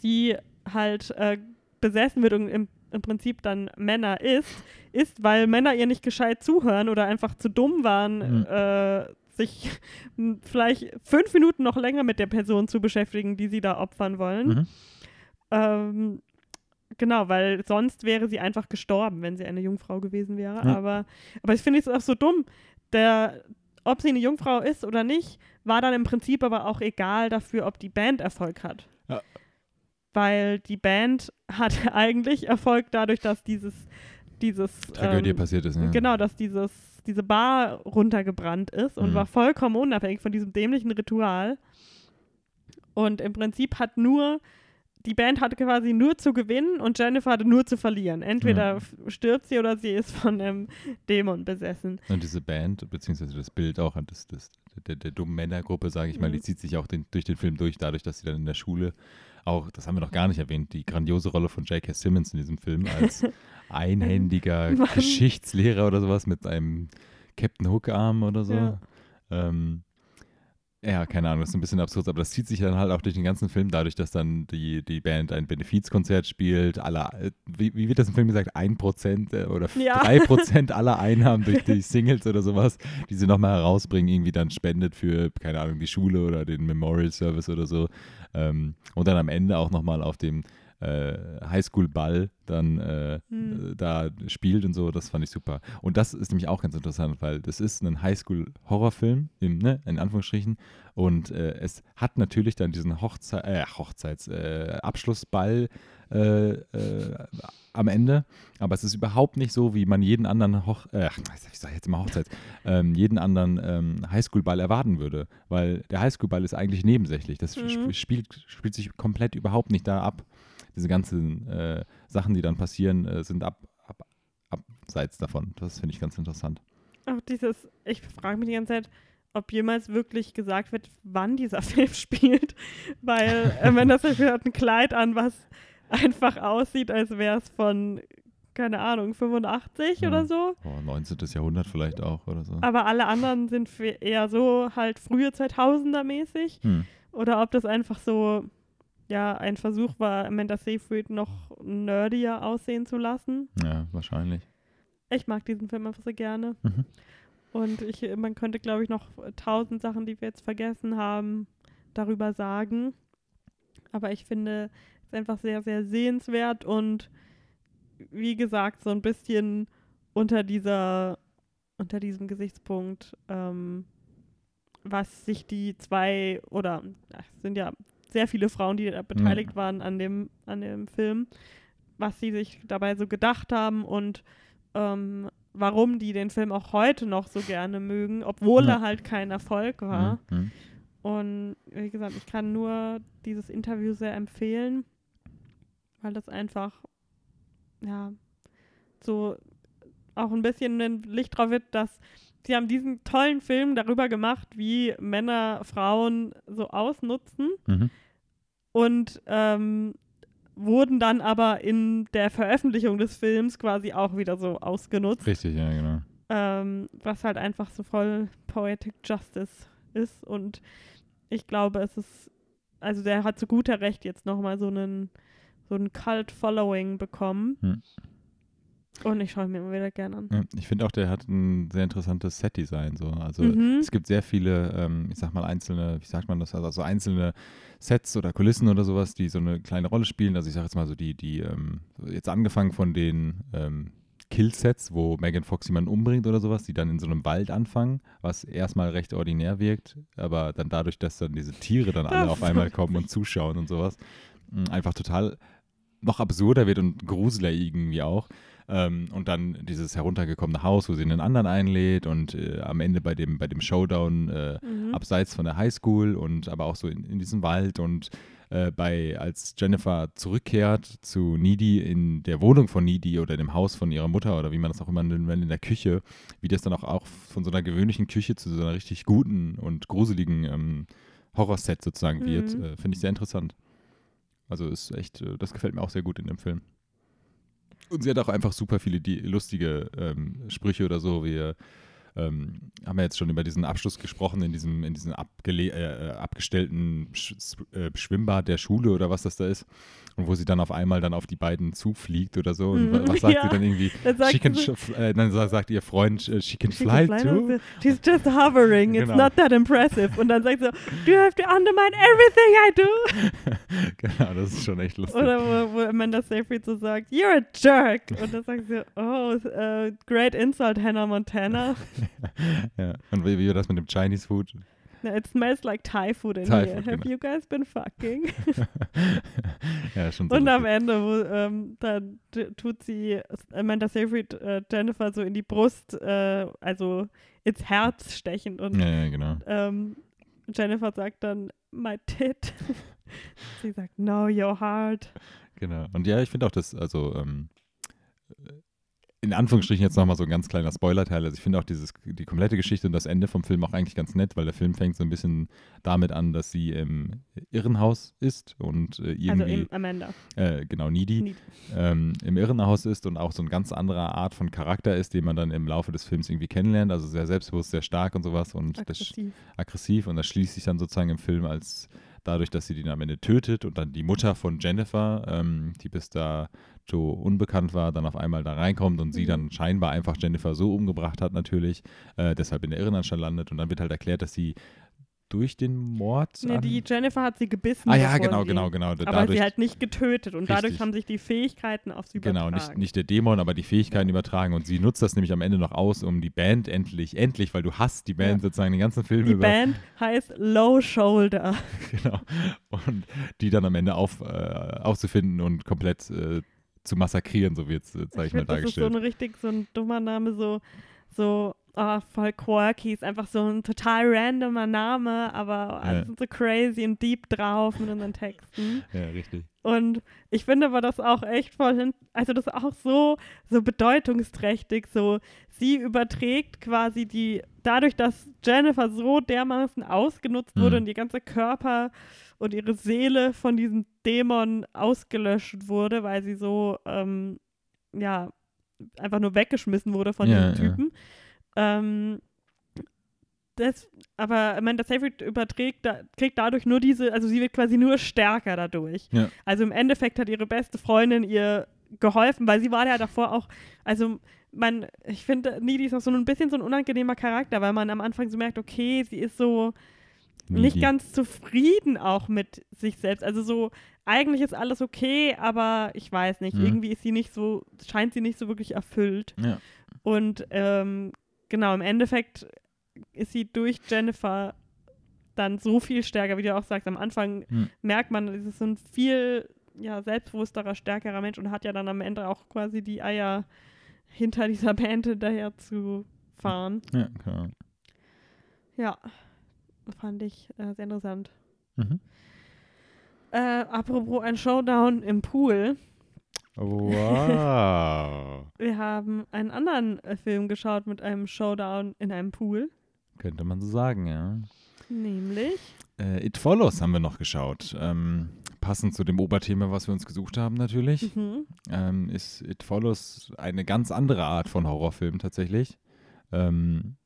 sie halt äh, besessen wird und im, im Prinzip dann Männer ist, ist, weil Männer ihr nicht gescheit zuhören oder einfach zu dumm waren, Mhm. äh, sich vielleicht fünf Minuten noch länger mit der Person zu beschäftigen, die sie da opfern wollen. Mhm. Ähm, genau, weil sonst wäre sie einfach gestorben, wenn sie eine Jungfrau gewesen wäre. Ja. Aber, aber ich finde es auch so dumm. Der, ob sie eine Jungfrau ist oder nicht, war dann im Prinzip aber auch egal dafür, ob die Band Erfolg hat. Ja. Weil die Band hatte eigentlich Erfolg dadurch, dass dieses, dieses Tragödie ähm, passiert ist. Ne? Genau, dass dieses, diese Bar runtergebrannt ist und Mhm. war vollkommen unabhängig von diesem dämlichen Ritual. Und im Prinzip hat nur, die Band hatte quasi nur zu gewinnen und Jennifer hatte nur zu verlieren. Entweder Mhm. f- stirbt sie oder sie ist von einem Dämon besessen. Und diese Band, beziehungsweise das Bild auch, das, das, der, der dummen Männergruppe, sage ich mal, Mhm. die zieht sich auch den, durch den Film durch, dadurch, dass sie dann in der Schule auch, das haben wir noch gar nicht erwähnt, die grandiose Rolle von J.K. Simmons in diesem Film als einhändiger. Geschichtslehrer oder sowas mit einem Captain Hook-Arm oder so. Ja. Ähm, ja, keine Ahnung, das ist ein bisschen absurd, aber das zieht sich dann halt auch durch den ganzen Film, dadurch, dass dann die, die Band ein Benefizkonzert spielt. Alle, äh, wie, wie wird das im Film gesagt? Ein Prozent äh, oder Ja. drei Prozent aller Einnahmen durch die Singles oder sowas, die sie nochmal herausbringen, irgendwie dann spendet für, keine Ahnung, die Schule oder den Memorial Service oder so. Ähm, und dann am Ende auch nochmal auf dem Highschool-Ball dann äh, Hm. äh, da spielt und so, das fand ich super. Und das ist nämlich auch ganz interessant, weil das ist ein Highschool-Horrorfilm, ne, in Anführungsstrichen, und äh, es hat natürlich dann diesen Hochzei äh, Hochzeits-, äh, äh, am Ende, aber es ist überhaupt nicht so, wie man jeden anderen Hoch äh, ich sag jetzt immer Hochzeits, ähm, jeden anderen ähm, Highschool-Ball erwarten würde, weil der Highschool-Ball ist eigentlich nebensächlich. Das Mhm. sp spielt, spielt sich komplett überhaupt nicht da ab. Diese ganzen äh, Sachen, die dann passieren, äh, sind ab, ab, abseits davon. Das finde ich ganz interessant. Auch dieses, ich frage mich die ganze Zeit, ob jemals wirklich gesagt wird, wann dieser Film spielt. Weil, äh, wenn das Film hat ein Kleid an, was einfach aussieht, als wäre es von, keine Ahnung, 85 Ja. oder so. Oh, 19. Jahrhundert vielleicht auch oder so. Aber alle anderen sind eher so halt frühe 2000er mäßig. Hm. Oder ob das einfach so, ja, ein Versuch war, Amanda Seyfried noch nerdier aussehen zu lassen. Ja, wahrscheinlich. Ich mag diesen Film einfach sehr gerne. Mhm. Und ich, man könnte, glaube ich, noch tausend Sachen, die wir jetzt vergessen haben, darüber sagen. Aber ich finde es einfach sehr, sehr sehenswert und wie gesagt, so ein bisschen unter dieser, unter diesem Gesichtspunkt, ähm, was sich die zwei oder ach, es sind ja sehr viele Frauen, die da beteiligt waren an dem, an dem Film, was sie sich dabei so gedacht haben und ähm, warum die den Film auch heute noch so gerne mögen, obwohl Ja. er halt kein Erfolg war. Mhm. Und wie gesagt, ich kann nur dieses Interview sehr empfehlen, weil das einfach, ja, so auch ein bisschen ein Licht drauf wird, dass sie haben diesen tollen Film darüber gemacht, wie Männer Frauen so ausnutzen, Mhm. und ähm, wurden dann aber in der Veröffentlichung des Films quasi auch wieder so ausgenutzt. Richtig, ja, genau. Ähm, was halt einfach so voll Poetic Justice ist. Und ich glaube, es ist, also der hat zu guter Recht jetzt nochmal so einen, so einen Cult-Following bekommen. Hm. Und ich schaue mir immer wieder gerne an. Ja, ich finde auch, der hat ein sehr interessantes Set-Design. So. Also Mhm. es gibt sehr viele, ähm, ich sag mal, einzelne, wie sagt man das, also so einzelne Sets oder Kulissen oder sowas, die so eine kleine Rolle spielen. Also ich sage jetzt mal so die, die, ähm, jetzt angefangen von den ähm, Kill-Sets, wo Megan Fox jemanden umbringt oder sowas, die dann in so einem Wald anfangen, was erstmal recht ordinär wirkt, aber dann dadurch, dass dann diese Tiere dann alle auf einmal kommen und zuschauen und sowas, einfach total noch absurder wird und gruseliger irgendwie auch. Ähm, und dann dieses heruntergekommene Haus, wo sie einen anderen einlädt und äh, am Ende bei dem, bei dem Showdown äh, Mhm. abseits von der Highschool und aber auch so in, in diesem Wald und äh, bei, als Jennifer zurückkehrt zu Needy in der Wohnung von Needy oder dem Haus von ihrer Mutter oder wie man das auch immer nennt, in der Küche, wie das dann auch, auch von so einer gewöhnlichen Küche zu so einer richtig guten und gruseligen ähm, Horrorset sozusagen wird, Mhm. äh, finde ich sehr interessant. Also ist echt, äh, das gefällt mir auch sehr gut in dem Film. Und sie hat auch einfach super viele die, lustige ähm, Sprüche oder so. Wir ähm, haben ja jetzt schon über diesen Abschluss gesprochen in diesem, in diesem äh, äh, abgestellten Sch äh, Schwimmbad der Schule oder was das da ist. Und wo sie dann auf einmal dann auf die beiden zufliegt oder so. Und wa- was sagt ja. sie dann irgendwie? Dann sagt She can sh- äh, dann sa- sagt ihr Freund, she can She fly, can too. She's just hovering. It's Genau. not that impressive. Und dann sagt sie, so, do you have to undermine everything I do? genau, das ist schon echt lustig. Oder wo, wo Amanda Seyfried so sagt, you're a jerk. Und dann sagt sie, oh, äh, great insult, Hannah Montana. ja. Und wie, wie war das mit dem Chinese Food? Na, it smells like Thai food in Thai here. food, Have genau. you guys been fucking? ja, schon so Und am. Ende, wo, ähm, da tut sie Amanda Seyfried äh, Jennifer so in die Brust, äh, also ins Herz stechen. Und Ja, ja, genau. ähm, Jennifer sagt dann, my tit. sie sagt, no, your heart. Genau. Und ja, ich finde auch das, also ähm, in Anführungsstrichen jetzt nochmal so ein ganz kleiner Spoiler-Teil. Also ich finde auch dieses, die komplette Geschichte und das Ende vom Film auch eigentlich ganz nett, weil der Film fängt so ein bisschen damit an, dass sie im Irrenhaus ist und äh, Also irgendwie, im Amanda. äh, genau, Needy, Needy. ähm, im Irrenhaus ist und auch so ein ganz anderer Art von Charakter ist, den man dann im Laufe des Films irgendwie kennenlernt. Also sehr selbstbewusst, sehr stark und sowas und das Aggressiv. aggressiv und das schließt sich dann sozusagen im Film als dadurch, dass sie den am Ende tötet und dann die Mutter von Jennifer, ähm, die bis dato unbekannt war, dann auf einmal da reinkommt und sie Mhm. dann scheinbar einfach Jennifer so umgebracht hat natürlich, äh, deshalb in der Irrenanstalt landet und dann wird halt erklärt, dass sie durch den Mord Nee, die Jennifer hat sie gebissen. Ah ja, genau, sie, genau, genau. Aber dadurch, sie halt nicht getötet und dadurch Richtig. haben sich die Fähigkeiten auf sie übertragen. Genau, nicht, nicht der Dämon, aber die Fähigkeiten übertragen. Und sie nutzt das nämlich am Ende noch aus, um die Band endlich, endlich, weil du hast die Band Ja. sozusagen den ganzen Film Die über. Band heißt Low Shoulder. Genau. Und die dann am Ende auf, äh, aufzufinden und komplett äh, zu massakrieren, so wird es, äh, sag ich, Ich mal, finde, das ist so dargestellt. ein richtig, so ein dummer Name, so, so ah, voll quirky, ist einfach so ein total randomer Name, aber Ja. sind so crazy und deep drauf mit unseren Texten. ja, richtig. Und ich finde aber das auch echt voll also das ist auch so, so bedeutungsträchtig, so sie überträgt quasi die, dadurch, dass Jennifer so dermaßen ausgenutzt wurde Mhm. und ihr ganzer Körper und ihre Seele von diesem Dämon ausgelöscht wurde, weil sie so, ähm, ja, einfach nur weggeschmissen wurde von Ja, diesem ja. Ähm, das, aber Amanda Seyfried überträgt, da, kriegt dadurch nur diese, also sie wird quasi nur stärker dadurch. Ja. Also im Endeffekt hat ihre beste Freundin ihr geholfen, weil sie war ja davor auch, also man, ich finde, Needy ist auch so ein bisschen so ein unangenehmer Charakter, weil man am Anfang so merkt, okay, sie ist so nicht Needy. ganz zufrieden auch mit sich selbst. Also so, eigentlich ist alles okay, aber ich weiß nicht, Mhm. irgendwie ist sie nicht so, scheint sie nicht so wirklich erfüllt. Ja. Und ähm, genau, im Endeffekt ist sie durch Jennifer dann so viel stärker, wie du auch sagst. Am Anfang Hm. merkt man, es ist so ein viel ja, selbstbewussterer, stärkerer Mensch und hat ja dann am Ende auch quasi die Eier hinter dieser Band hinterher zu fahren. Ja, genau. Ja, fand ich äh, sehr interessant. Mhm. Äh, apropos ein Showdown im Pool. Wow. Wir haben einen anderen äh, Film geschaut mit einem Showdown in einem Pool. Könnte man so sagen, ja. Nämlich Äh, It Follows haben wir noch geschaut. Ähm, passend zu dem Oberthema, was wir uns gesucht haben natürlich, Mhm. ähm, ist It Follows eine ganz andere Art von Horrorfilm tatsächlich. Ähm,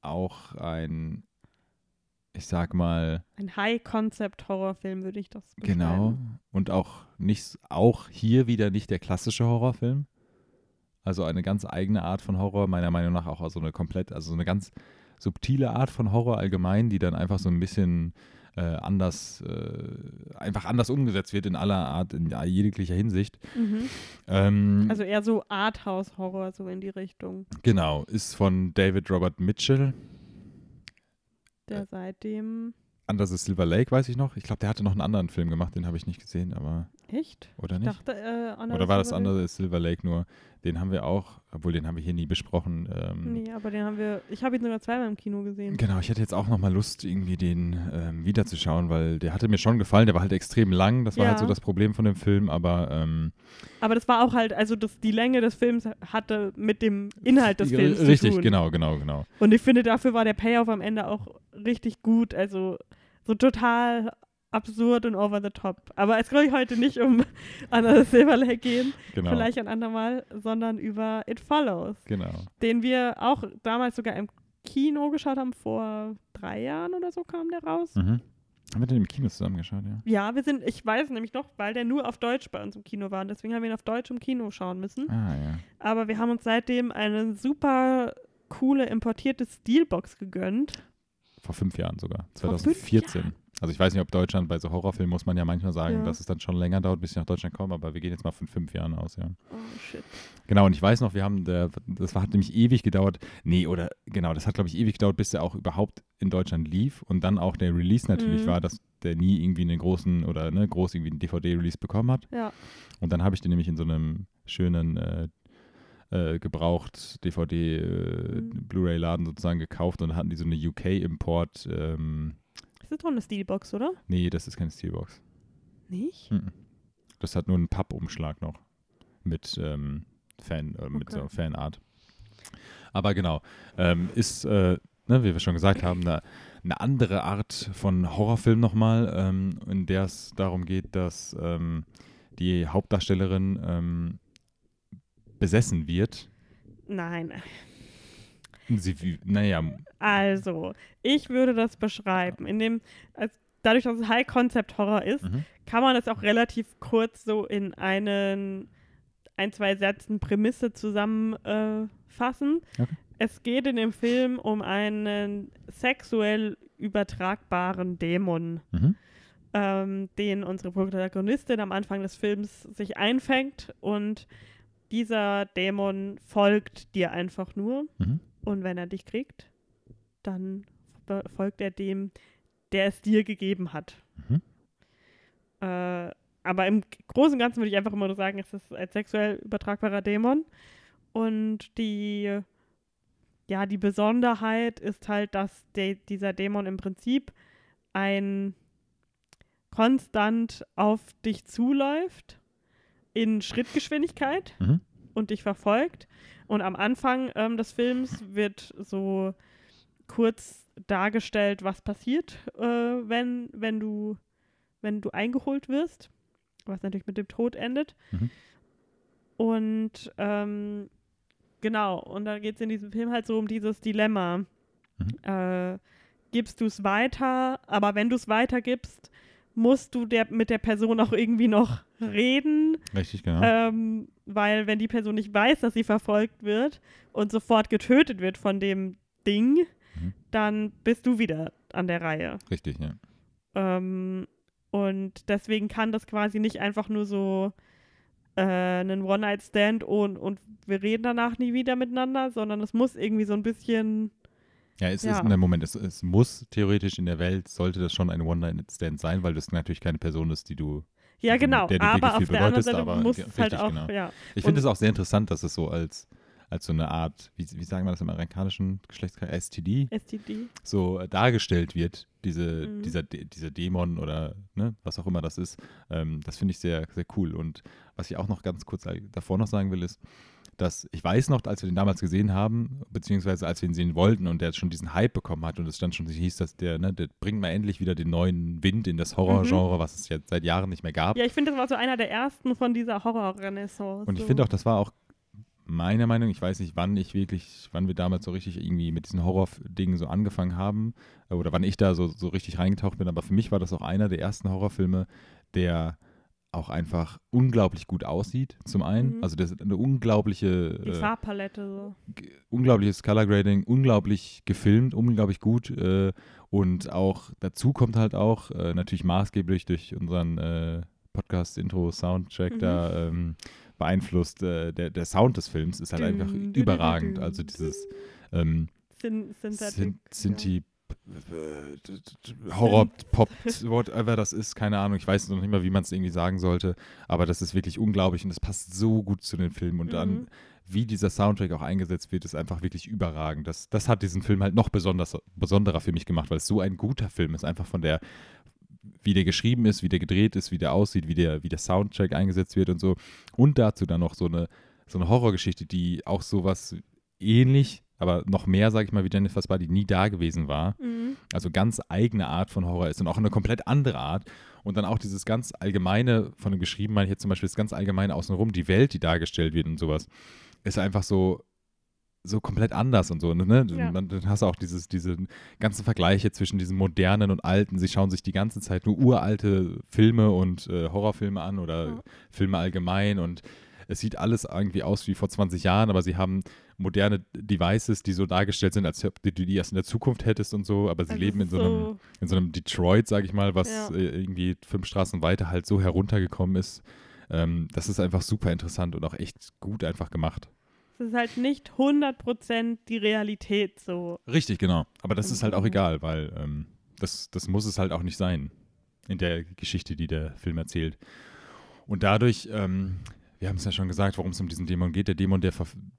auch ein, ich sag mal, Ein High-Concept-Horrorfilm würde ich das Genau. beschreiben. Und auch nicht, auch hier wieder nicht der klassische Horrorfilm. Also eine ganz eigene Art von Horror, meiner Meinung nach auch also eine komplett, also so eine ganz subtile Art von Horror allgemein, die dann einfach so ein bisschen äh, anders, äh, einfach anders umgesetzt wird in aller Art, in jeglicher Hinsicht. Mhm. Ähm, Also eher so Arthouse-Horror, so in die Richtung, genau, ist von David Robert Mitchell. Der seitdem. Under the Silver Lake, weiß ich noch. Ich glaube, der hatte noch einen anderen Film gemacht, den habe ich nicht gesehen, aber, Echt? oder Ich nicht? dachte, äh, Oder war das Silver Lake- andere Silver Lake nur? Den haben wir auch, obwohl den haben wir hier nie besprochen. Ähm, Nee, aber den haben wir. Ich habe ihn sogar zweimal im Kino gesehen. Genau, ich hätte jetzt auch nochmal Lust, irgendwie den ähm, wiederzuschauen, weil der hatte mir schon gefallen. Der war halt extrem lang. Das war halt Ja. so das Problem von dem Film, aber ähm, Aber das war auch halt, also das, die Länge des Films hatte mit dem Inhalt des Films richtig, zu tun. genau, genau, genau. Und ich finde, dafür war der Payoff am Ende auch richtig gut. Also so total absurd und over the top. Aber es soll heute nicht um Anna Silver Lake gehen, genau. vielleicht ein andermal, sondern über It Follows, Genau. den wir auch damals sogar im Kino geschaut haben, vor drei Jahren oder so kam der raus. Mhm. Haben wir den im Kino zusammengeschaut, ja? Ja, wir sind, ich weiß nämlich noch, weil der nur auf Deutsch bei uns im Kino war und deswegen haben wir ihn auf Deutsch im Kino schauen müssen. Ah, ja. Aber wir haben uns seitdem eine super coole importierte Steelbox gegönnt. Vor fünf Jahren sogar. Vor fünf 2014. Also ich weiß nicht, ob Deutschland bei so Horrorfilmen muss man ja manchmal sagen, Ja. dass es dann schon länger dauert, bis sie nach Deutschland kommen, aber wir gehen jetzt mal von fünf Jahren aus, ja. Oh shit. Genau, und ich weiß noch, wir haben, der, das hat nämlich ewig gedauert. Nee, oder genau, das hat, glaube ich, ewig gedauert, bis der auch überhaupt in Deutschland lief und dann auch der Release natürlich Mhm. war, dass der nie irgendwie einen großen oder ne, groß irgendwie einen DVD-Release bekommen hat. Ja. Und dann habe ich den nämlich in so einem schönen äh, äh, gebraucht DVD äh, Mhm. Blu-ray-Laden sozusagen gekauft und hatten die so eine UK-Import. Ähm, Das ist doch eine Steelbox, oder? nee, das ist keine Steelbox. Nicht? Mhm. Das hat nur einen Pappumschlag noch mit ähm, Fan, äh, mit Okay. so Fanart. Aber genau, ähm, ist, äh, ne, wie wir schon gesagt haben, eine, eine andere Art von Horrorfilm nochmal, ähm, in der es darum geht, dass ähm, die Hauptdarstellerin ähm, besessen wird. Nein. Sie, wie- naja, Also, ich würde das beschreiben. In dem, als, dadurch, dass es High-Concept-Horror ist, mhm. kann man es auch relativ kurz so in einen, ein, zwei Sätzen Prämisse zusammenfassen. Äh. Okay. Es geht in dem Film um einen sexuell übertragbaren Dämon, Mhm. ähm, den unsere Protagonistin am Anfang des Films sich einfängt und dieser Dämon folgt dir einfach nur Mhm. Und wenn er dich kriegt, dann folgt er dem, der es dir gegeben hat. Mhm. Äh, aber im Großen und Ganzen würde ich einfach immer nur sagen, es ist ein sexuell übertragbarer Dämon. Und die, ja, die Besonderheit ist halt, dass de dieser Dämon im Prinzip ein konstant auf dich zuläuft in Schrittgeschwindigkeit Mhm. Und dich verfolgt. Und am Anfang ähm, des Films wird so kurz dargestellt, was passiert, äh, wenn, wenn, du, wenn du eingeholt wirst, was natürlich mit dem Tod endet. Mhm. Und ähm, genau, und dann geht es in diesem Film halt so um dieses Dilemma. Mhm. Äh, gibst du es weiter, aber wenn du es weitergibst, musst du der, mit der Person auch irgendwie noch reden. Richtig, genau. Ähm, weil wenn die Person nicht weiß, dass sie verfolgt wird und sofort getötet wird von dem Ding, Mhm. dann bist du wieder an der Reihe. Richtig, ja. Ähm, und deswegen kann das quasi nicht einfach nur so äh, einen One-Night-Stand und, und wir reden danach nie wieder miteinander, sondern es muss irgendwie so ein bisschen, Ja, es Ja. ist, ne, Moment, es, es muss theoretisch in der Welt, sollte das schon ein One-Night-Stand sein, weil das natürlich keine Person ist, die du. ja genau, Der aber viel auf der anderen Seite aber muss es halt auch, genau. ja. Ich finde es auch sehr interessant, dass es so als, als so eine Art, wie, wie sagen wir das im amerikanischen Geschlechtskreis, STD, STD. so äh, dargestellt wird, diese, Mhm. dieser, De- dieser Dämon oder ne, was auch immer das ist. Ähm, das finde ich sehr, sehr cool. Und was ich auch noch ganz kurz davor noch sagen will, ist, dass ich weiß noch, als wir den damals gesehen haben, beziehungsweise als wir ihn sehen wollten und der jetzt schon diesen Hype bekommen hat und es dann schon hieß, dass der, ne, der bringt mal endlich wieder den neuen Wind in das Horrorgenre, mhm. was es jetzt seit Jahren nicht mehr gab. Ja, ich finde, das war so einer der ersten von dieser Horrorrenaissance. Und ich finde auch, das war auch meiner Meinung, ich weiß nicht, wann ich wirklich, wann wir damals so richtig irgendwie mit diesen Horror-Dingen so angefangen haben äh, oder wann ich da so, so richtig reingetaucht bin, aber für mich war das auch einer der ersten Horrorfilme, der auch einfach unglaublich gut aussieht, zum einen. Mhm. Also das ist eine unglaubliche Die äh, Farbpalette so. Unglaubliches Color Grading, unglaublich gefilmt, unglaublich gut. Äh, und auch dazu kommt halt auch, äh, natürlich maßgeblich durch unseren äh, Podcast-Intro-Soundtrack mhm. da ähm, beeinflusst, äh, der, der Sound des Films ist halt einfach überragend. Also dieses ähm, Synthetic. Synthi Horror, Pop, whatever das ist, keine Ahnung. Ich weiß noch nicht mal, wie man es irgendwie sagen sollte, aber das ist wirklich unglaublich und das passt so gut zu den Filmen und mhm. dann, wie dieser Soundtrack auch eingesetzt wird, ist einfach wirklich überragend. Das, das hat diesen Film halt noch besonders, besonderer für mich gemacht, weil es so ein guter Film ist, einfach von der, wie der geschrieben ist, wie der gedreht ist, wie der aussieht, wie der, wie der Soundtrack eingesetzt wird und so. Und dazu dann noch so eine, so eine Horrorgeschichte, die auch sowas ähnlich aber noch mehr, sage ich mal, wie Jennifer's Body nie da gewesen war. Mhm. Also ganz eigene Art von Horror ist und auch eine komplett andere Art. Und dann auch dieses ganz allgemeine, von dem geschrieben meine ich jetzt zum Beispiel das ganz allgemeine außenrum, die Welt, die dargestellt wird und sowas, ist einfach so, so komplett anders und so. Ne? Ja. Dann, dann, hast du auch dieses, diese ganzen Vergleiche zwischen diesen modernen und alten. Sie schauen sich die ganze Zeit nur uralte Filme und äh, Horrorfilme an oder ja. Filme allgemein und es sieht alles irgendwie aus wie vor 20 Jahren, aber sie haben moderne Devices, die so dargestellt sind, als ob du die erst in der Zukunft hättest und so, aber sie also leben in so, einem, in so einem Detroit, sage ich mal, was ja. Äh, irgendwie fünf Straßen weiter halt so heruntergekommen ist. Ähm, das ist einfach super interessant und auch echt gut einfach gemacht. Es ist halt nicht 100% die Realität so. Richtig, genau. Aber das ist halt auch egal, weil ähm, das, das muss es halt auch nicht sein in der Geschichte, die der Film erzählt. Und dadurch ähm, wir haben es ja schon gesagt, worum es um diesen Dämon geht. Der Dämon, der,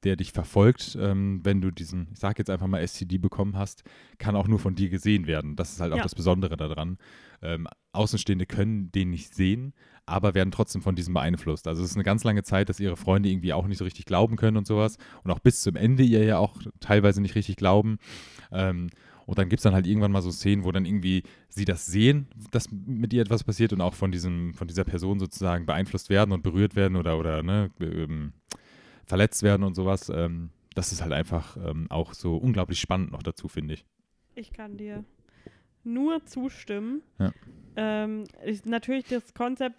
der dich verfolgt, ähm, wenn du diesen, ich sage jetzt einfach mal STD bekommen hast, kann auch nur von dir gesehen werden. Das ist halt auch ja. das Besondere daran. Ähm, Außenstehende können den nicht sehen, aber werden trotzdem von diesem beeinflusst. Also es ist eine ganz lange Zeit, dass ihre Freunde irgendwie auch nicht so richtig glauben können und sowas. Und auch bis zum Ende ihr ja auch teilweise nicht richtig glauben. Ähm, und dann gibt es dann halt irgendwann mal so Szenen, wo dann irgendwie sie das sehen, dass mit ihr etwas passiert und auch von, diesem, von dieser Person sozusagen beeinflusst werden und berührt werden oder, oder ne, ähm, verletzt werden und sowas. Ähm, das ist halt einfach ähm, auch so unglaublich spannend noch dazu, finde ich. Ich kann dir nur zustimmen. Ja. Ähm, ist natürlich das Konzept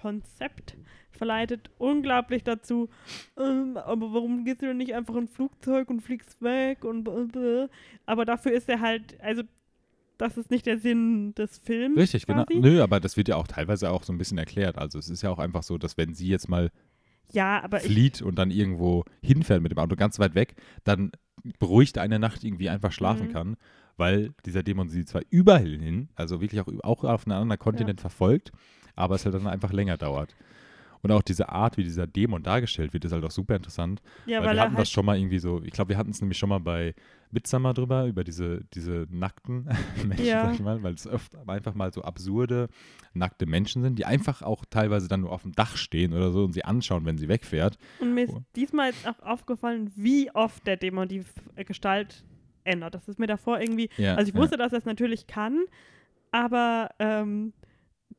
Konzept verleitet unglaublich dazu, ähm, aber warum gehst du denn nicht einfach in ein Flugzeug und fliegst weg und aber dafür ist er halt, also das ist nicht der Sinn des Films. Richtig, genau. quasi. genau. Nö, aber das wird ja auch teilweise auch so ein bisschen erklärt. Also es ist ja auch einfach so, dass wenn sie jetzt mal ja, flieht und dann irgendwo hinfährt mit dem Auto ganz weit weg, dann beruhigt eine Nacht irgendwie einfach schlafen mhm. kann, weil dieser Dämon sie zwar überall hin, also wirklich auch, auch auf einem anderen Kontinent ja. verfolgt, aber es halt dann einfach länger dauert. Und auch diese Art, wie dieser Dämon dargestellt wird, ist halt auch super interessant. Ja, weil, weil wir hatten halt das schon mal irgendwie so, ich glaube, wir hatten es nämlich schon mal bei Midsummer drüber, über diese, diese nackten Menschen, ja. sag ich mal, weil es oft einfach mal so absurde, nackte Menschen sind, die einfach auch teilweise dann nur auf dem Dach stehen oder so und sie anschauen, wenn sie wegfährt. Und mir ist oh. diesmal ist auch aufgefallen, wie oft der Dämon die Gestalt ändert. Das ist mir davor irgendwie, ja, also ich wusste, dass er es natürlich kann, aber ähm,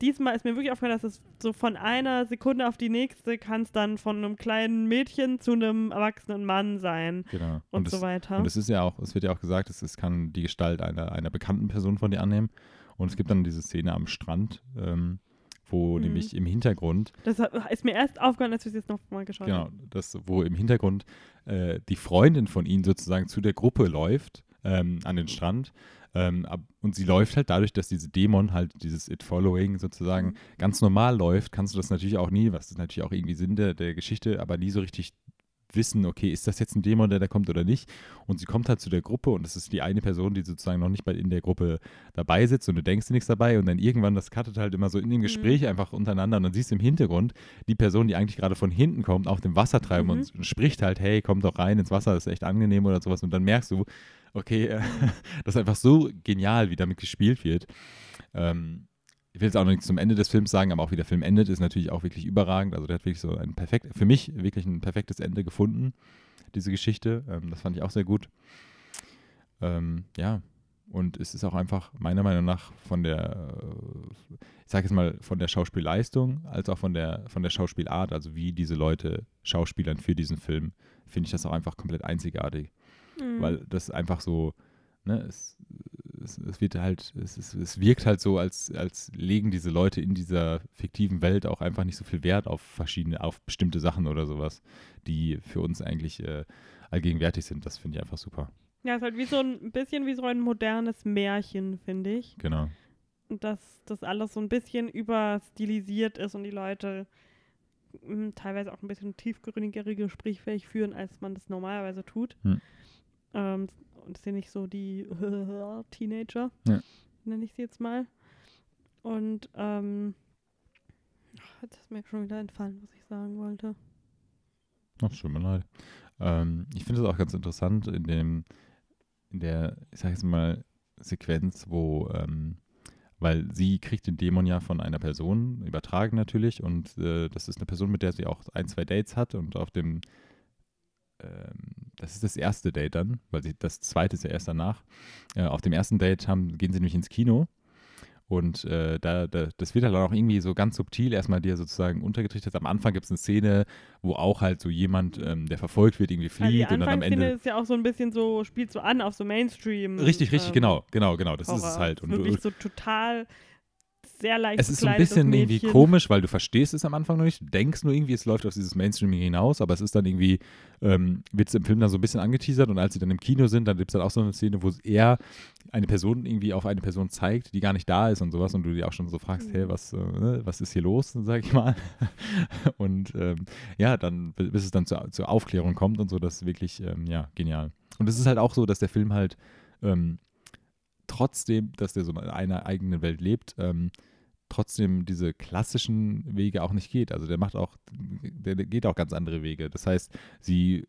diesmal ist mir wirklich aufgefallen, dass es so von einer Sekunde auf die nächste kann es dann von einem kleinen Mädchen zu einem erwachsenen Mann sein. Genau. Und, und so weiter. Und es ist ja auch, es wird ja auch gesagt, es, es kann die Gestalt einer, einer bekannten Person von dir annehmen. Und es gibt dann diese Szene am Strand, ähm, wo mhm. nämlich im Hintergrund. Das ist mir erst aufgefallen, als wir es jetzt nochmal geschaut genau, haben. Genau, das, wo im Hintergrund äh, die Freundin von ihnen sozusagen zu der Gruppe läuft ähm, an den Strand ähm, ab, und sie läuft halt dadurch, dass diese Dämon halt dieses It-Following sozusagen mhm. ganz normal läuft, kannst du das natürlich auch nie, was ist natürlich auch irgendwie Sinn der, der Geschichte, aber nie so richtig wissen, okay, ist das jetzt ein Dämon, der da kommt oder nicht? Und sie kommt halt zu der Gruppe und es ist die eine Person, die sozusagen noch nicht bei in der Gruppe dabei sitzt und du denkst dir nichts dabei und dann irgendwann, das cuttet halt immer so in dem mhm. Gespräch mhm. einfach untereinander und dann siehst du im Hintergrund die Person, die eigentlich gerade von hinten kommt, auf dem Wasser treiben mhm. und spricht halt, hey, komm doch rein ins Wasser, das ist echt angenehm oder sowas und dann merkst du, okay, äh, das ist einfach so genial, wie damit gespielt wird. Ähm, ich will jetzt auch noch nichts zum Ende des Films sagen, aber auch wie der Film endet, ist natürlich auch wirklich überragend. Also der hat wirklich so ein perfekt, für mich wirklich ein perfektes Ende gefunden, diese Geschichte. Ähm, das fand ich auch sehr gut. Ähm, ja, und es ist auch einfach meiner Meinung nach von der, äh, ich sage jetzt mal, von der Schauspielleistung als auch von der, von der Schauspielart, also wie diese Leute schauspielern für diesen Film, finde ich das auch einfach komplett einzigartig. Mhm. Weil das einfach so, ne, es, es, es wird halt, es, es, es wirkt halt so, als, als legen diese Leute in dieser fiktiven Welt auch einfach nicht so viel Wert auf verschiedene, auf bestimmte Sachen oder sowas, die für uns eigentlich äh, allgegenwärtig sind. Das finde ich einfach super. Ja, es ist halt wie so ein bisschen wie so ein modernes Märchen, finde ich. Genau. Dass das alles so ein bisschen überstilisiert ist und die Leute hm, teilweise auch ein bisschen tiefgründigere Gespräche führen, als man das normalerweise tut. Hm. Ähm, und sind nicht so die Teenager, ja. nenne ich sie jetzt mal. Und ähm, jetzt ist mir schon wieder entfallen, was ich sagen wollte. Ach, tut mir leid. Ähm, ich finde es auch ganz interessant, in dem in der, ich sag jetzt mal, Sequenz, wo, ähm, weil sie kriegt den Dämon ja von einer Person, übertragen natürlich, und äh, das ist eine Person, mit der sie auch ein, zwei Dates hat und auf dem, das ist das erste Date dann, weil sie, das zweite ist ja erst danach. Äh, auf dem ersten Date haben, gehen sie nämlich ins Kino und äh, da, da, das wird halt auch irgendwie so ganz subtil erstmal dir sozusagen untergetrichtert. Am Anfang gibt es eine Szene, wo auch halt so jemand, ähm, der verfolgt wird, irgendwie flieht ja, die und dann am Ende. ist ja auch so ein bisschen so, spielt so an auf so Mainstream. Richtig, richtig, ähm, genau, genau, genau. Das Horror. ist es halt. Und Wirklich so total sehr leicht Es ist so ein bisschen irgendwie komisch, weil du verstehst es am Anfang noch nicht. Du denkst nur irgendwie, es läuft auf dieses Mainstreaming hinaus, aber es ist dann irgendwie, ähm, wird es im Film dann so ein bisschen angeteasert und als sie dann im Kino sind, dann gibt es dann auch so eine Szene, wo er eine Person irgendwie auf eine Person zeigt, die gar nicht da ist und sowas und du dir auch schon so fragst, mhm. hey, was, äh, ne, was ist hier los, sag ich mal. und ähm, ja, dann, bis es dann zur, zur Aufklärung kommt und so, das ist wirklich, ähm, ja, genial. Und es ist halt auch so, dass der Film halt ähm, trotzdem, dass der so in einer eigenen Welt lebt, ähm, trotzdem diese klassischen Wege auch nicht geht. Also der macht auch, der, geht auch ganz andere Wege. Das heißt, sie,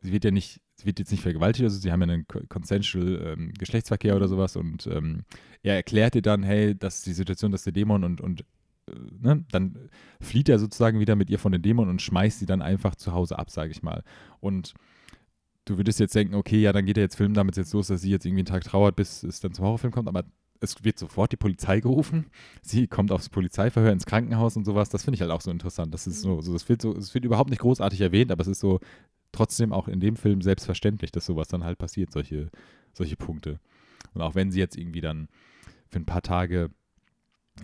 sie wird ja nicht, sie wird jetzt nicht vergewaltigt, also sie haben ja einen consensual ähm, Geschlechtsverkehr oder sowas und ähm, er erklärt ihr dann, hey, das ist die Situation, dass der Dämon und, und äh, ne, dann flieht er sozusagen wieder mit ihr von den Dämon und schmeißt sie dann einfach zu Hause ab, sage ich mal. Und du würdest jetzt denken, okay, ja, dann geht er jetzt Film damit jetzt los, dass sie jetzt irgendwie einen Tag trauert, bis es dann zum Horrorfilm kommt, aber es wird sofort die Polizei gerufen. Sie kommt aufs Polizeiverhör ins Krankenhaus und sowas. Das finde ich halt auch so interessant. Das ist so, so, das wird so, es wird überhaupt nicht großartig erwähnt, aber es ist so trotzdem auch in dem Film selbstverständlich, dass sowas dann halt passiert, solche, solche Punkte. Und auch wenn sie jetzt irgendwie dann für ein paar Tage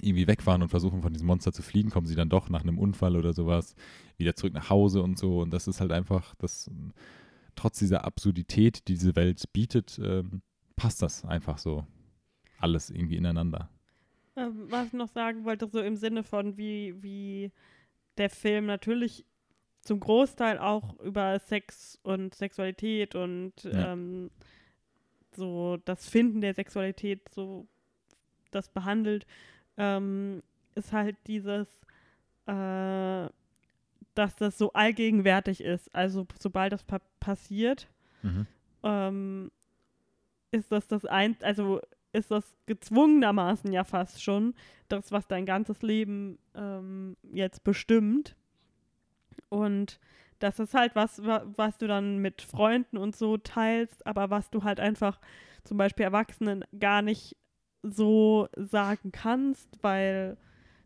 irgendwie wegfahren und versuchen von diesem Monster zu fliehen, kommen sie dann doch nach einem Unfall oder sowas wieder zurück nach Hause und so. Und das ist halt einfach, das trotz dieser Absurdität, die diese Welt bietet, ähm, passt das einfach so alles irgendwie ineinander. Ähm, was ich noch sagen wollte, so im Sinne von, wie, wie der Film natürlich zum Großteil auch über Sex und Sexualität und ja. ähm, so das Finden der Sexualität so das behandelt, ähm, ist halt dieses, äh, dass das so allgegenwärtig ist. Also sobald das pa passiert, mhm. ähm, ist das das ein, also ist das gezwungenermaßen ja fast schon das, was dein ganzes Leben ähm, jetzt bestimmt. Und das ist halt was, was du dann mit Freunden und so teilst, aber was du halt einfach zum Beispiel Erwachsenen gar nicht so sagen kannst, weil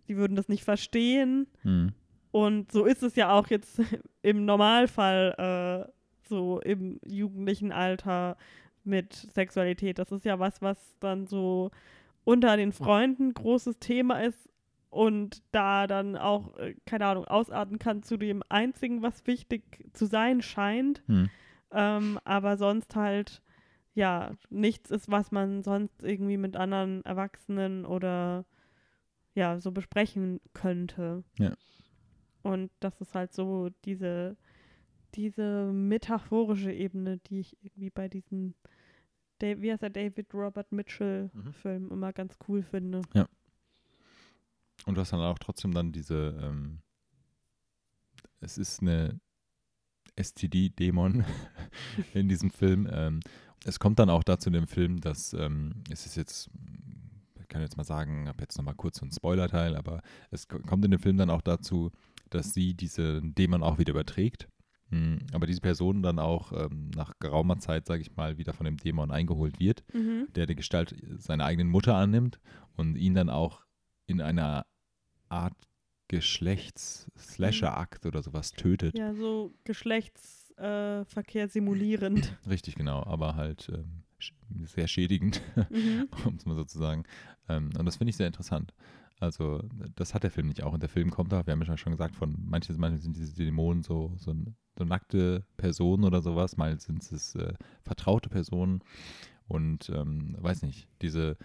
sie würden das nicht verstehen. Mhm. Und so ist es ja auch jetzt im Normalfall äh, so im jugendlichen Alter mit Sexualität. Das ist ja was, was dann so unter den Freunden großes Thema ist und da dann auch, äh, keine Ahnung, ausarten kann zu dem einzigen, was wichtig zu sein scheint. Hm. Ähm, aber sonst halt, ja, nichts ist, was man sonst irgendwie mit anderen Erwachsenen oder ja, so besprechen könnte. Ja. Und das ist halt so diese, diese metaphorische Ebene, die ich irgendwie bei diesen Dave, wie heißt der David Robert Mitchell-Film mhm. immer ganz cool finde. Ja. Und du hast dann auch trotzdem dann diese, ähm, es ist eine STD-Dämon in diesem Film. Ähm, es kommt dann auch dazu in dem Film, dass ähm, es ist jetzt kann jetzt mal sagen, habe jetzt nochmal kurz so einen Spoiler-Teil, aber es kommt in dem Film dann auch dazu, dass sie diesen Dämon auch wieder überträgt. Hm, aber diese Person dann auch ähm, nach geraumer Zeit, sage ich mal, wieder von dem Dämon eingeholt wird, Mhm. der die Gestalt seiner eigenen Mutter annimmt und ihn dann auch in einer Art Geschlechts-Slasher-Akt oder sowas tötet. Ja, so Geschlechtsverkehr äh, simulierend. Richtig, genau, aber halt ähm, sehr schädigend, mhm. um es mal so zu sagen. Ähm, und das finde ich sehr interessant. Also, das hat der Film nicht auch. Und der Film kommt da, wir haben ja schon gesagt, von manches Mal sind diese Dämonen so, so, so nackte Personen oder sowas, mal sind es äh, vertraute Personen. Und ähm, weiß nicht, diese,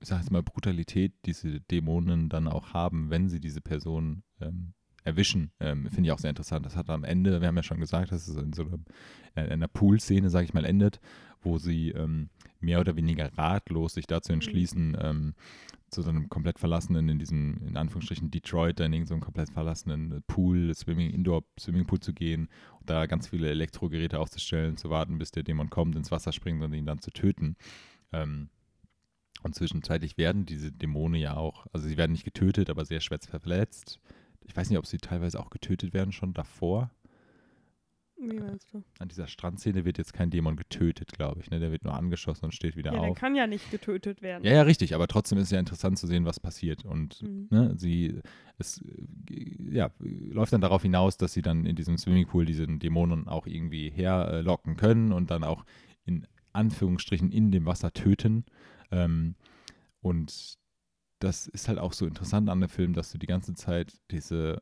ich sag jetzt mal, Brutalität, die diese Dämonen dann auch haben, wenn sie diese Person ähm, erwischen, ähm, finde ich auch sehr interessant. Das hat am Ende, wir haben ja schon gesagt, dass es in so einer, in einer Pool-Szene, sage ich mal, endet, wo sie ähm, mehr oder weniger ratlos sich dazu entschließen, ähm, zu so einem komplett verlassenen, in diesem, in Anführungsstrichen, Detroit, dann in so einem komplett verlassenen Pool, Swimming, Indoor-Swimmingpool zu gehen, da ganz viele Elektrogeräte aufzustellen, zu warten, bis der Dämon kommt, ins Wasser springt und ihn dann zu töten. Ähm, und zwischenzeitlich werden diese Dämonen ja auch, also sie werden nicht getötet, aber sehr schwer verletzt. Ich weiß nicht, ob sie teilweise auch getötet werden schon davor. Wie meinst du? An dieser Strandszene wird jetzt kein Dämon getötet, glaube ich. Ne? Der wird nur angeschossen und steht wieder Ja, der auf. kann ja nicht getötet werden. Ja, ja, richtig, aber trotzdem ist es ja interessant zu sehen, was passiert. Und Mhm. ne, sie, es äh, ja, läuft dann darauf hinaus, dass sie dann in diesem Swimmingpool diesen Dämonen auch irgendwie herlocken können und dann auch in Anführungsstrichen in dem Wasser töten. Ähm, und das ist halt auch so interessant an dem Film, dass du die ganze Zeit diese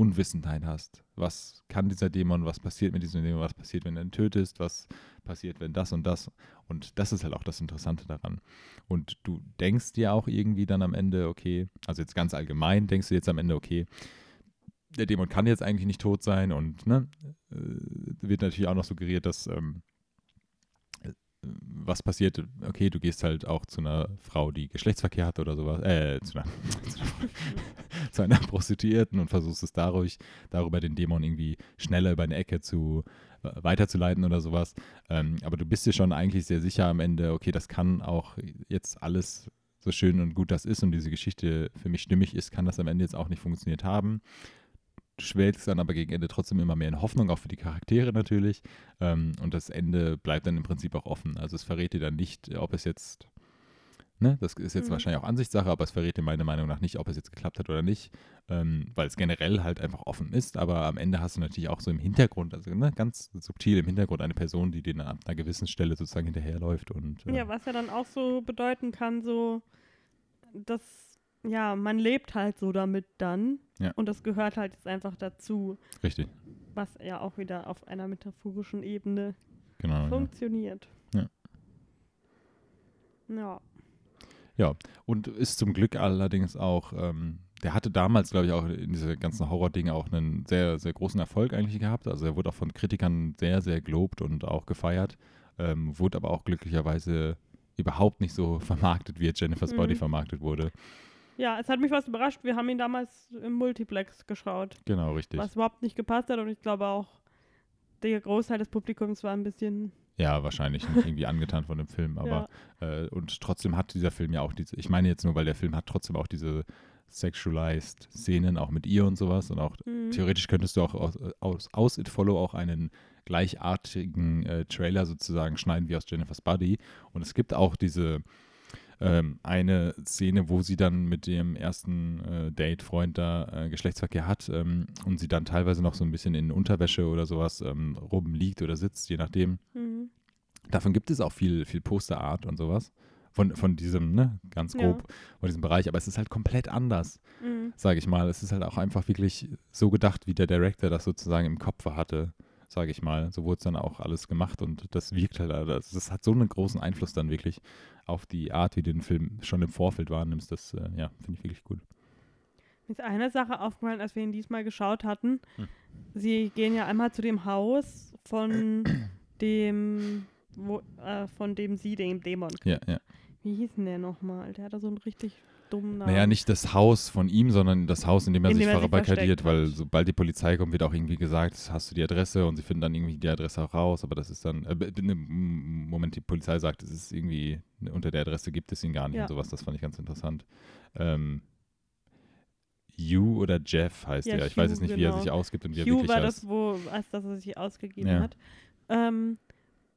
Unwissenheit hast. Was kann dieser Dämon, was passiert mit diesem Dämon, was passiert, wenn du ihn tötest, was passiert, wenn das und das. Und das ist halt auch das Interessante daran. Und du denkst dir auch irgendwie dann am Ende, okay, also jetzt ganz allgemein denkst du jetzt am Ende, okay, der Dämon kann jetzt eigentlich nicht tot sein und ne, äh, wird natürlich auch noch suggeriert, dass ähm, äh, was passiert, okay, du gehst halt auch zu einer Frau, die Geschlechtsverkehr hat oder sowas, äh, zu einer, zu einer, zu einer Prostituierten und versuchst es dadurch, darüber den Dämon irgendwie schneller über eine Ecke zu äh, weiterzuleiten oder sowas. Ähm, aber du bist dir schon eigentlich sehr sicher am Ende, okay, das kann auch jetzt alles so schön und gut das ist und diese Geschichte für mich stimmig ist, kann das am Ende jetzt auch nicht funktioniert haben. Du schwelgst dann aber gegen Ende trotzdem immer mehr in Hoffnung, auch für die Charaktere natürlich. Ähm, und das Ende bleibt dann im Prinzip auch offen. Also es verrät dir dann nicht, ob es jetzt, ne, das ist jetzt Mhm. wahrscheinlich auch Ansichtssache, aber es verrät dir meiner Meinung nach nicht, ob es jetzt geklappt hat oder nicht, ähm, weil es generell halt einfach offen ist. Aber am Ende hast du natürlich auch so im Hintergrund, also ne, ganz subtil im Hintergrund eine Person, die dir ab einer gewissen Stelle sozusagen hinterherläuft. Und, äh, Ja, was ja dann auch so bedeuten kann, so, dass, ja, man lebt halt so damit dann. Ja. Und das gehört halt jetzt einfach dazu, Richtig, was ja auch wieder auf einer metaphorischen Ebene genau. Ja. funktioniert. Ja. Ja. Und ist zum Glück allerdings auch, ähm, der hatte damals, glaube ich, auch in diese ganzen Horror-Dinge auch einen sehr, sehr großen Erfolg eigentlich gehabt. Also er wurde auch von Kritikern sehr, sehr gelobt und auch gefeiert. Ähm, wurde aber auch glücklicherweise überhaupt nicht so vermarktet, wie jetzt Jennifer's Mhm. Body vermarktet wurde. Ja, es hat mich was überrascht. Wir haben ihn damals im Multiplex geschaut, Genau, richtig. was überhaupt nicht gepasst hat. Und ich glaube auch, der Großteil des Publikums war ein bisschen. Ja, wahrscheinlich. Nicht irgendwie angetan von dem Film, aber äh, und trotzdem hat dieser Film ja auch diese, ich meine jetzt nur, weil der Film hat trotzdem auch diese sexualized Szenen auch mit ihr und sowas und auch Mhm. theoretisch könntest du auch aus, aus, aus It Follow auch einen gleichartigen äh, Trailer sozusagen schneiden wie aus Jennifer's Body und es gibt auch diese ähm, eine Szene, wo sie dann mit dem ersten äh, Date-Freund da äh, Geschlechtsverkehr hat ähm, und sie dann teilweise noch so ein bisschen in Unterwäsche oder sowas ähm, rumliegt oder sitzt, je nachdem. Mhm. Davon gibt es auch viel, viel Posterart und sowas. Von, von diesem, ne, ganz Ja. grob, von diesem Bereich. Aber es ist halt komplett anders, Mhm. sage ich mal. Es ist halt auch einfach wirklich so gedacht, wie der Director das sozusagen im Kopf hatte, sage ich mal. So wurde es dann auch alles gemacht und das wirkt halt, das, das hat so einen großen Einfluss dann wirklich auf die Art, wie du den Film schon im Vorfeld wahrnimmst. Das, äh, ja, finde ich wirklich gut. Mir ist eine Sache aufgefallen, als wir ihn diesmal geschaut hatten. Hm. Sie gehen ja einmal zu dem Haus von dem, wo, äh, von dem sie den Dämon. Ja, ja. Wie hieß denn der nochmal? Der hatte so einen richtig dummen Namen. Naja, nicht das Haus von ihm, sondern das Haus, in dem er In sich er verbarrikadiert, weil sobald die Polizei kommt, wird auch irgendwie gesagt, hast du die Adresse und sie finden dann irgendwie die Adresse auch raus, aber das ist dann, äh, ne, Moment, die Polizei sagt, es ist irgendwie, ne, unter der Adresse gibt es ihn gar nicht Ja. und sowas, das fand ich ganz interessant. Ähm, Hugh oder Jeff heißt Ja, er, ich weiß Hugh, jetzt nicht, wie er genau. sich ausgibt und wie er Hugh wirklich war heißt. das, wo, als das er sich ausgegeben Ja. hat. Ähm,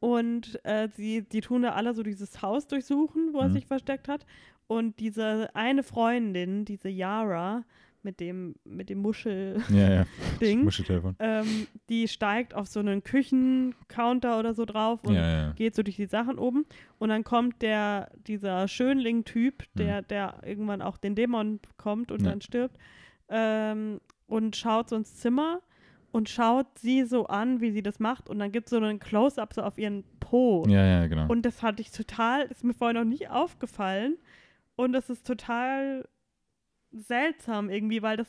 und äh, sie, die tun da alle so dieses Haus durchsuchen, wo er Mhm. sich versteckt hat. Und diese eine Freundin, diese Yara, mit dem, mit dem Muschel-Ding, ja, ja, Muscheltelefon. ähm, die steigt auf so einen Küchencounter oder so drauf und Ja, geht so durch die Sachen oben. Und dann kommt der, dieser Schönling-Typ, der, der irgendwann auch den Dämon kommt und Mhm. Dann stirbt, ähm, und schaut so ins Zimmer und schaut sie so an, wie sie das macht. Und dann gibt es so einen Close-Up so auf ihren Po. Ja, ja, genau. Und das hatte ich total, ist mir vorher noch nie aufgefallen. Und das ist total seltsam irgendwie, weil das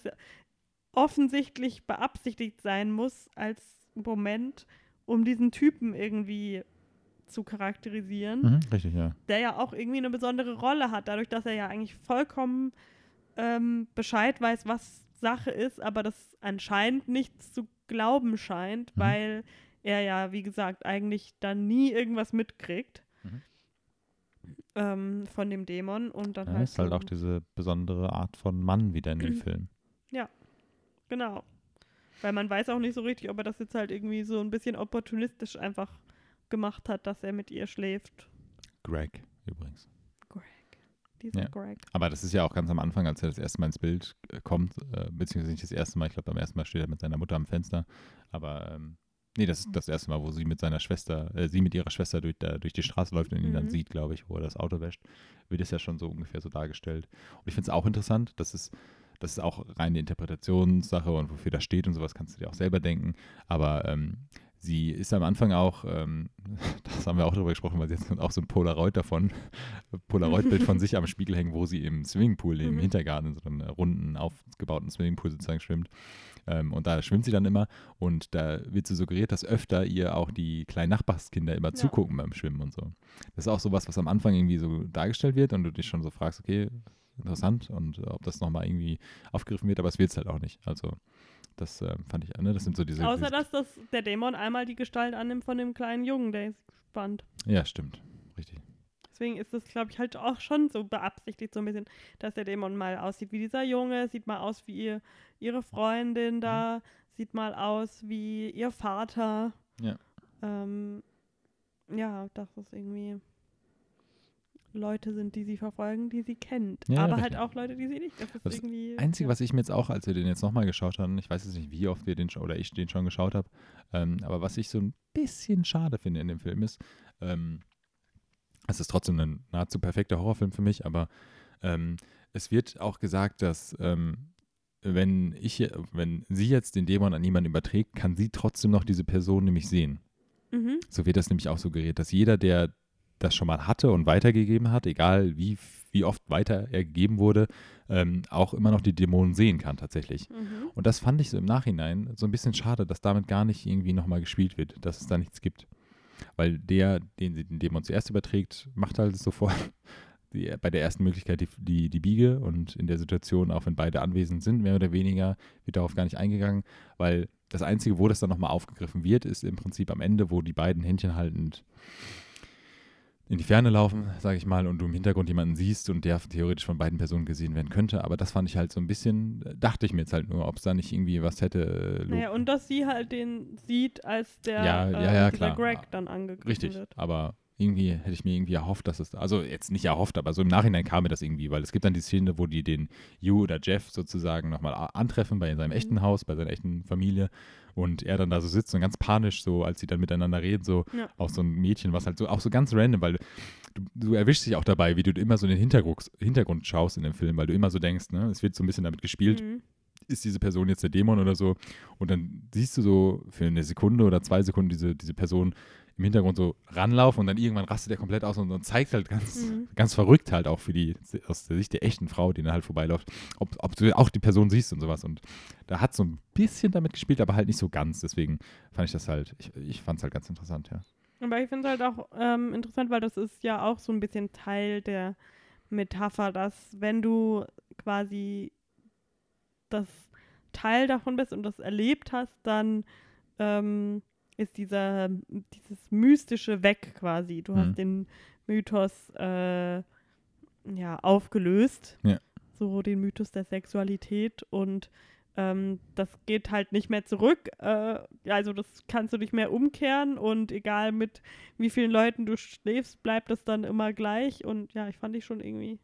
offensichtlich beabsichtigt sein muss als Moment, um diesen Typen irgendwie zu charakterisieren, mhm, richtig, ja. der ja auch irgendwie eine besondere Rolle hat, dadurch, dass er ja eigentlich vollkommen ähm, Bescheid weiß, was Sache ist, aber das anscheinend nichts zu glauben scheint, Mhm. weil er ja, wie gesagt, eigentlich dann nie irgendwas mitkriegt Mhm. ähm, von dem Dämon und dann ja halt, ist halt auch diese besondere Art von Mann wieder in dem Film. Genau. Weil man weiß auch nicht so richtig, ob er das jetzt halt irgendwie so ein bisschen opportunistisch einfach gemacht hat, dass er mit ihr schläft. Greg übrigens. Dieser Ja. Greg. Aber das ist ja auch ganz am Anfang, als er das erste Mal ins Bild äh, kommt, äh, beziehungsweise nicht das erste Mal, ich glaube, beim ersten Mal steht er mit seiner Mutter am Fenster. Aber ähm, nee, das ist das erste Mal, wo sie mit seiner Schwester, äh, sie mit ihrer Schwester durch, da, durch die Straße läuft und ihn dann Mhm. sieht, glaube ich, wo er das Auto wäscht, wird es ja schon so ungefähr so dargestellt. Und ich finde es auch interessant, das ist, das ist auch reine Interpretationssache und wofür das steht und sowas kannst du dir auch selber denken. Aber ähm, sie ist am Anfang auch, ähm, das haben wir auch darüber gesprochen, weil sie jetzt auch so ein Polaroid davon, Polaroid-Bild von sich am Spiegel hängen, wo sie im Swimmingpool, im Mhm. Hintergarten, in so einem runden, aufgebauten Swimmingpool sozusagen schwimmt. Ähm, und da schwimmt sie dann immer und da wird so suggeriert, dass öfter ihr auch die kleinen Nachbarskinder immer Ja. zugucken beim Schwimmen und so. Das ist auch sowas, was am Anfang irgendwie so dargestellt wird und du dich schon so fragst, okay, interessant und äh, ob das nochmal irgendwie aufgegriffen wird, aber es wird es halt auch nicht. Also das äh, fand ich, ne, das sind so diese, Außer diese dass das, der Dämon einmal die Gestalt annimmt von dem kleinen Jungen, der ist gespannt. ja, stimmt, richtig. Deswegen ist das, glaube ich, halt auch schon so beabsichtigt, so ein bisschen, dass der Dämon mal aussieht wie dieser Junge, sieht mal aus wie ihr, ihre Freundin da, sieht mal aus wie ihr Vater. Ja. Ähm, ja, dass es irgendwie Leute sind, die sie verfolgen, die sie kennt. Ja, Aber halt auch Leute, die sie nicht. Das ist Das. Einzige, was ich mir jetzt auch, als wir den jetzt nochmal geschaut haben, ich weiß jetzt nicht, wie oft wir den schon, oder ich den schon geschaut habe, ähm, aber was ich so ein bisschen schade finde in dem Film ist, ähm, es ist trotzdem ein nahezu perfekter Horrorfilm für mich, aber ähm, es wird auch gesagt, dass ähm, wenn ich, wenn sie jetzt den Dämon an jemanden überträgt, kann sie trotzdem noch diese Person nämlich sehen. Mhm. So wird das nämlich auch suggeriert, dass jeder, der das schon mal hatte und weitergegeben hat, egal wie, wie oft weiter er gegeben wurde, ähm, auch immer noch die Dämonen sehen kann tatsächlich. Mhm. Und das fand ich so im Nachhinein so ein bisschen schade, dass damit gar nicht irgendwie nochmal gespielt wird, dass es da nichts gibt. Weil der, den sie den Dämon zuerst überträgt, macht halt sofort die, bei der ersten Möglichkeit die, die, die Biege und in der Situation, auch wenn beide anwesend sind, mehr oder weniger, wird darauf gar nicht eingegangen, weil das Einzige, wo das dann nochmal aufgegriffen wird, ist im Prinzip am Ende, wo die beiden Händchen haltend in die Ferne laufen, sage ich mal, und du im Hintergrund jemanden siehst und der theoretisch von beiden Personen gesehen werden könnte. Aber das fand ich halt so ein bisschen, dachte ich mir jetzt halt nur, ob es da nicht irgendwie was hätte. äh, Naja, und dass sie halt den sieht, als der Ja, äh, ja, ja, klar. Greg dann angegriffen Richtig, wird. aber irgendwie hätte ich mir irgendwie erhofft, dass es, also jetzt nicht erhofft, aber so im Nachhinein kam mir das irgendwie, weil es gibt dann die Szene, wo die den Hugh oder Jeff sozusagen nochmal antreffen bei seinem echten Mhm. Haus, bei seiner echten Familie und er dann da so sitzt und ganz panisch, so als sie dann miteinander reden, so Ja. auch so ein Mädchen, was halt so auch so ganz random, weil du, du erwischst dich auch dabei, wie du immer so in den Hintergrund, Hintergrund schaust in dem Film, weil du immer so denkst, ne, es wird so ein bisschen damit gespielt, Mhm. ist diese Person jetzt der Dämon oder so. Und dann siehst du so für eine Sekunde oder zwei Sekunden diese, diese Person im Hintergrund so ranlaufen und dann irgendwann rastet er komplett aus und, und zeigt halt ganz, Mhm. ganz verrückt halt auch für die, aus der Sicht der echten Frau, die dann halt vorbeiläuft, ob, ob du auch die Person siehst und sowas. Und da hat so ein bisschen damit gespielt, aber halt nicht so ganz. Deswegen fand ich das halt, ich, ich fand es halt ganz interessant, ja. Aber ich finde es halt auch ähm, interessant, weil das ist ja auch so ein bisschen Teil der Metapher, dass wenn du quasi das Teil davon bist und das erlebt hast, dann ähm, ist dieser, dieses Mystische weg quasi. Du Mhm. hast den Mythos äh, ja, aufgelöst. Ja. So den Mythos der Sexualität und ähm, das geht halt nicht mehr zurück. Äh, also das kannst du nicht mehr umkehren und egal mit wie vielen Leuten du schläfst, bleibt es dann immer gleich. Und ja, ich fand ich schon irgendwie,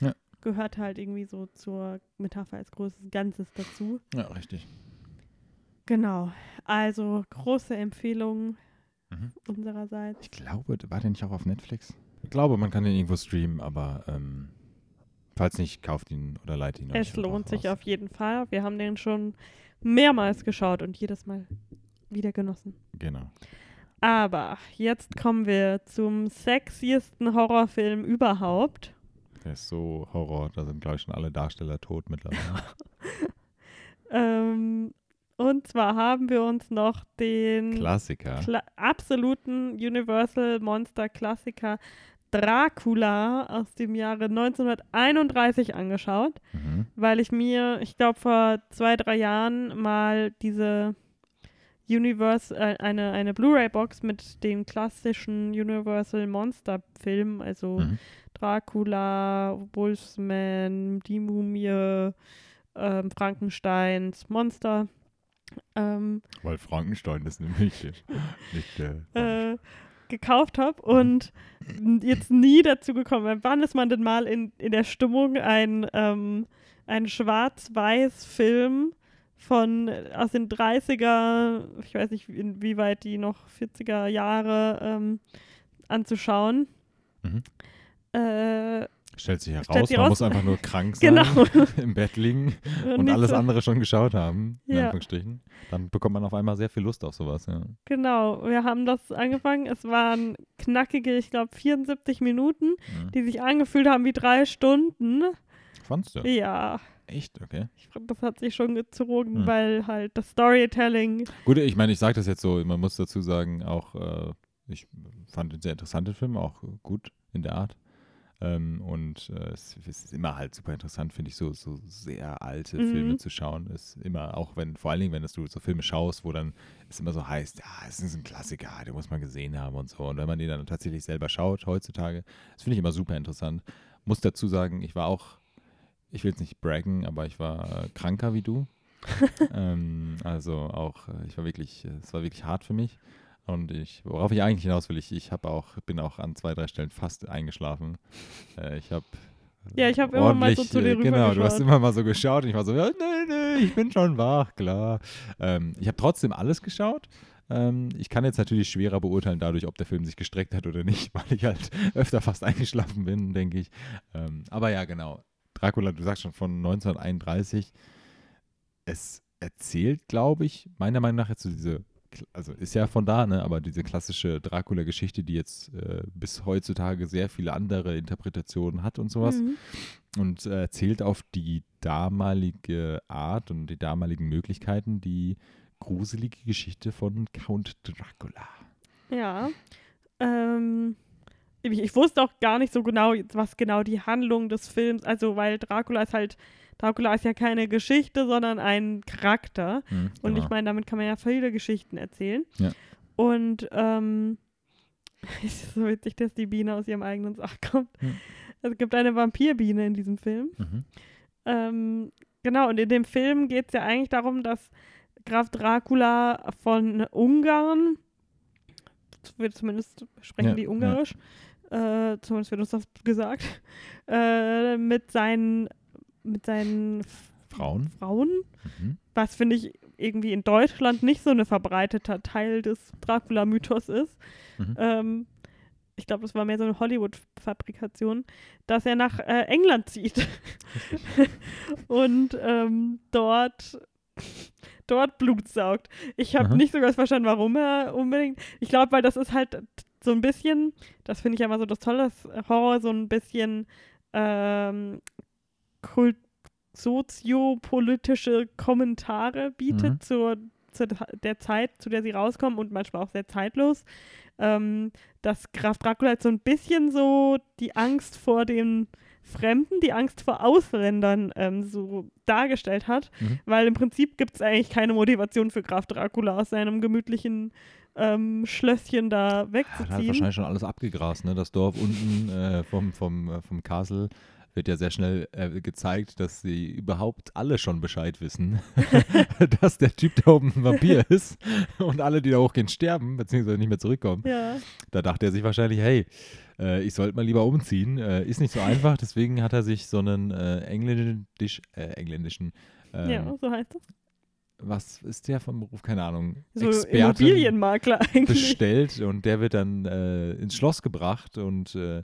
Ja. gehört halt irgendwie so zur Metapher als großes Ganzes dazu. Ja, richtig. Genau. Also große Empfehlung Mhm. unsererseits. Ich glaube, war der nicht auch auf Netflix? Ich glaube, man kann den irgendwo streamen, aber ähm, falls nicht, kauft ihn oder leiht ihn. euch Es lohnt sich aus. auf jeden Fall. Wir haben den schon mehrmals geschaut und jedes Mal wieder genossen. Genau. Aber jetzt kommen wir zum sexiesten Horrorfilm überhaupt. Der ist so Horror, da sind, glaube ich, schon alle Darsteller tot mittlerweile. Ähm, und zwar haben wir uns noch den Klassiker. Kla absoluten Universal Monster Klassiker Dracula aus dem Jahre 1931 angeschaut, Mhm. weil ich mir, ich glaube, vor zwei, drei Jahren mal diese Universal, äh, eine, eine Blu-ray-Box mit den klassischen Universal Monster-Filmen, also Mhm. Dracula, Wolfsman, die Mumie, ähm, Frankensteins Monster. Ähm, Weil Frankenstein ist nämlich nicht der. äh, gekauft habe und jetzt nie dazu gekommen bin. Wann ist man denn mal in, in der Stimmung, ein, ähm, ein Schwarz-Weiß-Film von äh, aus den 30er, ich weiß nicht, inwieweit die noch 40er Jahre ähm, anzuschauen? Mhm. Äh, Stellt sich heraus, stellt sich man raus- muss einfach nur krank sein, genau. im Bett liegen und alles so- andere schon geschaut haben, in Ja. Anführungsstrichen. Dann bekommt man auf einmal sehr viel Lust auf sowas. Ja. Genau, wir haben das angefangen. Es waren knackige, ich glaube, 74 Minuten, Mhm. die sich angefühlt haben wie drei Stunden. Fandst du? Ja, Echt? Okay. ich das hat sich schon gezogen, Hm. weil halt das Storytelling. Gut, ich meine, ich sage das jetzt so, man muss dazu sagen, auch äh, ich fand den sehr interessanten Film, auch gut in der Art. Ähm, und äh, es, es ist immer halt super interessant, finde ich, so, so sehr alte Mhm. Filme zu schauen. Ist immer, auch wenn, vor allen Dingen, wenn das du so Filme schaust, wo dann es immer so heißt, ja, es ist ein Klassiker, den muss man gesehen haben und so. Und wenn man die dann tatsächlich selber schaut, heutzutage, das finde ich immer super interessant. Muss dazu sagen, ich war auch, ich will jetzt nicht braggen, aber ich war äh, kranker wie du. ähm, also auch, äh, ich war wirklich, äh, es war wirklich hart für mich. Und ich, worauf ich eigentlich hinaus will, ich, ich habe auch, bin auch an zwei, drei Stellen fast eingeschlafen. Äh, ich habe Ja, ich hab immer mal so zu dir äh, Genau, du hast immer mal so geschaut und ich war so, ja, nee, nee, ich bin schon wach, klar. Ähm, ich habe trotzdem alles geschaut. Ähm, ich kann jetzt natürlich schwerer beurteilen dadurch, ob der Film sich gestreckt hat oder nicht, weil ich halt öfter fast eingeschlafen bin, denke ich. Ähm, aber ja, genau. Dracula, du sagst schon von 1931. Es erzählt, glaube ich, meiner Meinung nach jetzt so diese, also ist ja von da, ne, aber diese klassische Dracula-Geschichte, die jetzt äh, bis heutzutage sehr viele andere Interpretationen hat und sowas Mhm. und äh, erzählt auf die damalige Art und die damaligen Möglichkeiten die gruselige Geschichte von Count Dracula. Ja. Ähm, ich, ich wusste auch gar nicht so genau, was genau die Handlung des Films, also weil Dracula ist halt, Dracula ist ja keine Geschichte, sondern ein Charakter. Hm, Und genau. ich meine, damit kann man ja viele Geschichten erzählen. Ja. Und ähm, es ist so witzig, dass die Biene aus ihrem eigenen Sack kommt. Hm. Es gibt eine Vampirbiene in diesem Film. Mhm. Ähm, genau, und in dem Film geht es ja eigentlich darum, dass Graf Dracula von Ungarn, zumindest sprechen Ja, die. Ungarisch, äh, zumindest wird uns das gesagt, äh, mit seinen, mit seinen Frauen. Frauen, Mhm. was finde ich irgendwie in Deutschland nicht so ein verbreiteter Teil des Dracula-Mythos ist. Mhm. Ähm, ich glaube, das war mehr so eine Hollywood-Fabrikation, dass er nach äh, England zieht und ähm, dort, dort Blut saugt. Ich habe nicht so ganz verstanden, warum er unbedingt. Ich glaube, weil das ist halt so ein bisschen, das finde ich ja immer so das Tolle, dass Horror so ein bisschen ähm, Kult soziopolitische Kommentare bietet Mhm. zur, zur der Zeit, zu der sie rauskommen und manchmal auch sehr zeitlos. Ähm, dass Graf Dracula jetzt so ein bisschen so die Angst vor den Fremden, die Angst vor Ausländern ähm, so dargestellt hat, Mhm. weil im Prinzip gibt es eigentlich keine Motivation für Graf Dracula aus seinem gemütlichen ähm, Schlösschen da Hat halt wegzuziehen. wahrscheinlich schon alles abgegrast, ne? Das Dorf unten äh, vom, vom, äh, vom Castle wird ja sehr schnell äh, gezeigt, dass sie überhaupt alle schon Bescheid wissen, dass der Typ da oben ein Vampir ist und alle, die da hochgehen, sterben, beziehungsweise nicht mehr zurückkommen. ja, Da dachte er sich wahrscheinlich, hey, äh, ich sollte mal lieber umziehen. Äh, ist nicht so einfach, deswegen hat er sich so einen äh, engländisch, äh, engländischen, ähm, ja, so heißt das. was ist der vom Beruf? Keine Ahnung. So Experte Immobilienmakler eigentlich. bestellt und der wird dann äh, ins Schloss gebracht und äh,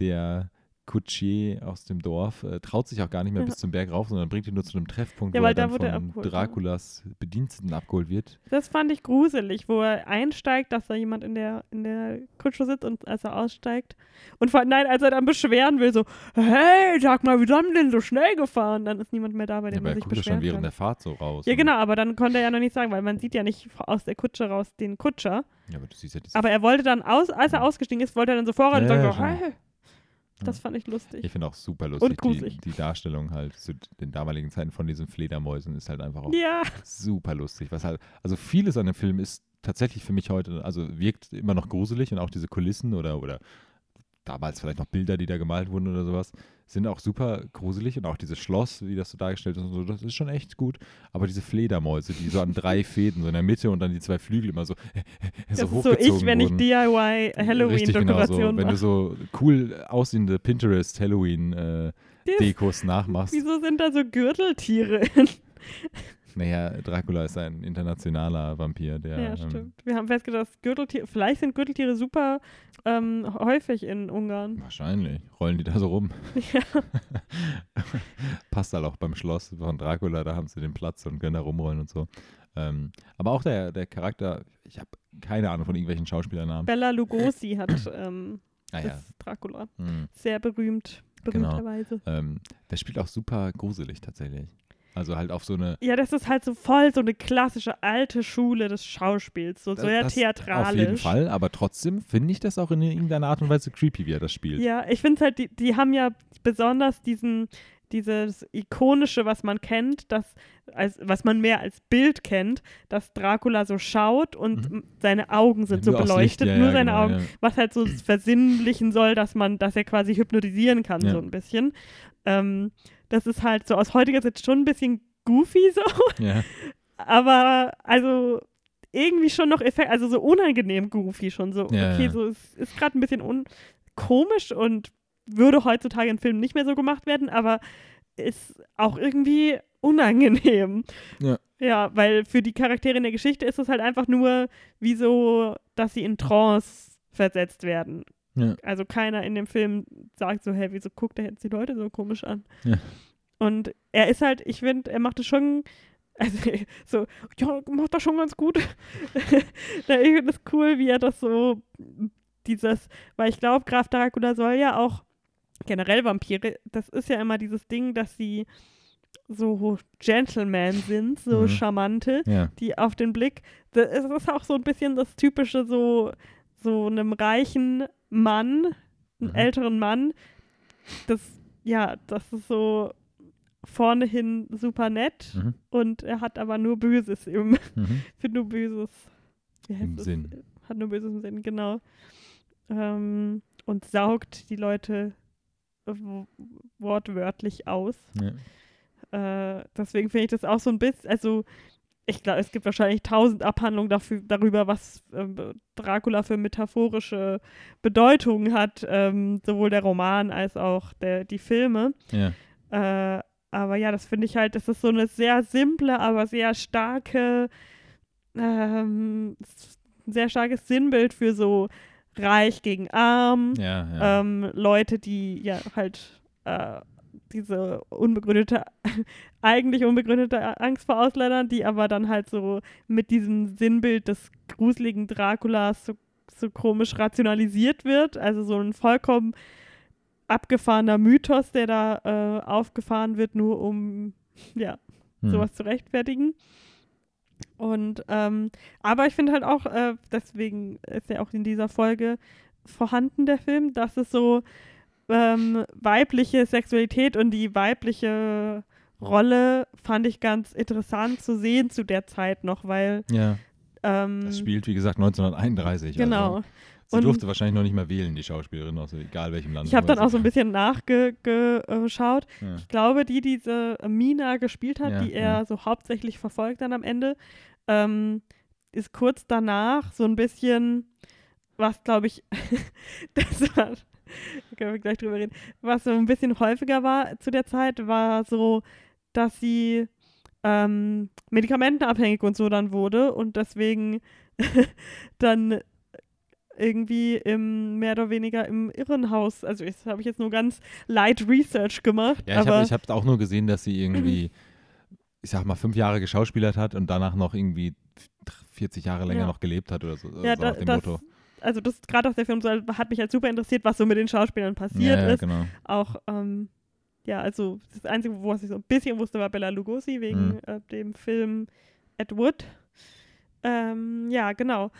der Kutschier aus dem Dorf äh, traut sich auch gar nicht mehr Ja. bis zum Berg rauf, sondern bringt ihn nur zu einem Treffpunkt, Ja, wo er dann da er von abgeholt, ja. Draculas Bediensteten abgeholt wird. Das fand ich gruselig, wo er einsteigt, dass da jemand in der, in der Kutsche sitzt und als er aussteigt. Und vor, nein, als er dann beschweren will, so, hey, sag mal, wie haben denn so schnell gefahren? Dann ist niemand mehr da, bei Ja, dem aber man er sich guckt ja beschweren schon während kann. der Fahrt so raus. Ja, und- genau, aber dann konnte er ja noch nicht sagen, weil man sieht ja nicht aus der Kutsche raus den Kutscher. Ja, aber du siehst ja Aber er wollte dann, aus, als er ausgestiegen ist, wollte er dann so voran und Ja, sagen ja, so, hey. Das fand ich lustig. Ich finde auch super lustig, die, gruselig. die Darstellung halt zu den damaligen Zeiten von diesen Fledermäusen ist halt einfach auch Ja, super lustig. Was halt, also vieles an dem Film ist tatsächlich für mich heute, also wirkt immer noch gruselig und auch diese Kulissen oder, oder damals vielleicht noch Bilder, die da gemalt wurden oder sowas, sind auch super gruselig und auch dieses Schloss, wie das so dargestellt ist und so, das ist schon echt gut. Aber diese Fledermäuse, die so an drei Fäden, so in der Mitte und dann die zwei Flügel immer so, das so ist so hochgezogen ich, wenn ich wurden. DIY Richtig, genau so. Wenn du so cool aussehende Pinterest-Halloween-Dekos Das- nachmachst. Wieso sind da so Gürteltiere? Naja, Dracula ist ein internationaler Vampir, der. Ja, ähm, stimmt. Wir haben festgestellt, dass Gürteltiere, vielleicht sind Gürteltiere super ähm, häufig in Ungarn. Wahrscheinlich. Rollen die da so rum. Ja. Passt halt auch beim Schloss von Dracula, da haben sie den Platz und können da rumrollen und so. Ähm, aber auch der, der Charakter, ich habe keine Ahnung von irgendwelchen Schauspielernamen. Bella Lugosi hat ähm, Ah ja. Dracula. Hm. Sehr berühmt, Genau. berühmterweise. Ähm, der spielt auch super gruselig tatsächlich. Also halt auf so eine. Ja, das ist halt so voll so eine klassische alte Schule des Schauspiels, so sehr das- theatralisch. Auf jeden Fall, aber trotzdem finde ich das auch in irgendeiner Art und Weise creepy, wie er das spielt. Ja, ich finde es halt, die, die haben ja besonders diesen, dieses ikonische, was man kennt, das, als, was man mehr als Bild kennt, dass Dracula so schaut und Mhm. seine Augen sind Nur so beleuchtet, ja, nur ja, seine genau, Augen, ja. was halt so versinnlichen soll, dass man, dass er quasi hypnotisieren kann, Ja. so ein bisschen. Ähm, das ist halt so aus heutiger Sicht schon ein bisschen goofy so, Ja. aber also irgendwie schon noch Effekt, also so unangenehm goofy schon so. Ja, okay, ja. so es ist gerade ein bisschen un komisch und würde heutzutage in Filmen nicht mehr so gemacht werden, aber ist auch irgendwie unangenehm. Ja. Ja, weil für die Charaktere in der Geschichte ist es halt einfach nur wie so, dass sie in Trance versetzt werden. Ja. Also keiner in dem Film sagt so, hey, wieso guckt er jetzt die Leute so komisch an? Ja. Und er ist halt, ich finde, er macht es schon, also so, ja, macht das schon ganz gut. Ich finde es cool, wie er das so, dieses, weil ich glaube, Graf Dracula soll ja auch generell Vampire, das ist ja immer dieses Ding, dass sie so Gentlemen sind, so Mhm. charmante, ja. die auf den Blick, das ist auch so ein bisschen das typische so, so einem reichen Mann, einen Mhm. älteren Mann, das, ja, das ist so vorne hin super nett Mhm. und er hat aber nur Böses im, Mhm. für nur Böses heißt Im? Sinn. Hat nur Böses im Sinn, genau. Ähm, und saugt die Leute wortwörtlich aus. Ja. Äh, deswegen finde ich das auch so ein bisschen, also ich glaube, es gibt wahrscheinlich tausend Abhandlungen dafür, darüber, was ähm, Dracula für metaphorische Bedeutung hat, ähm, sowohl der Roman als auch der, die Filme. ja. Äh, aber ja, das finde ich halt, das ist so eine sehr simple, aber sehr starke, ähm, sehr starkes Sinnbild für so reich gegen arm, Ja, ja. ähm, Leute, die ja halt äh, diese unbegründete, eigentlich unbegründete Angst vor Ausländern, die aber dann halt so mit diesem Sinnbild des gruseligen Draculas so, so komisch rationalisiert wird. Also so ein vollkommen abgefahrener Mythos, der da äh, aufgefahren wird, nur um ja, Hm. sowas zu rechtfertigen. Und ähm, aber ich finde halt auch, äh, deswegen ist ja auch in dieser Folge vorhanden der Film, dass es so ähm, weibliche Sexualität und die weibliche Rolle fand ich ganz interessant zu sehen zu der Zeit noch, weil Ja, ähm, das spielt, wie gesagt, 1931. genau. Also, sie Und- durfte wahrscheinlich noch nicht mehr wählen, die Schauspielerin, also egal welchem Land. Ich habe dann auch so ein bisschen nachgeschaut. Ja. Ich glaube, die, die diese Mina gespielt hat, Ja, die er ja. so hauptsächlich verfolgt dann am Ende, ähm, ist kurz danach so ein bisschen, was glaube ich, das war, können wir gleich drüber reden, was so ein bisschen häufiger war zu der Zeit, war so, dass sie ähm, medikamentenabhängig und so dann wurde und deswegen dann irgendwie im mehr oder weniger im Irrenhaus, also das habe ich jetzt nur ganz light Research gemacht, Ja, ich aber habe ich hab auch nur gesehen, dass sie irgendwie, ich sag mal, fünf Jahre geschauspielert hat und danach noch irgendwie 40 Jahre länger Ja. noch gelebt hat oder so, ja, so da, nach dem das, Motto. Also das gerade aus der Film so, hat mich halt super interessiert, was so mit den Schauspielern passiert ja, ja, ist. genau. Auch, ähm, ja, also das Einzige, was ich so ein bisschen wusste, war Bella Lugosi wegen Mhm. äh, dem Film Ed Wood. Ähm, ja, genau.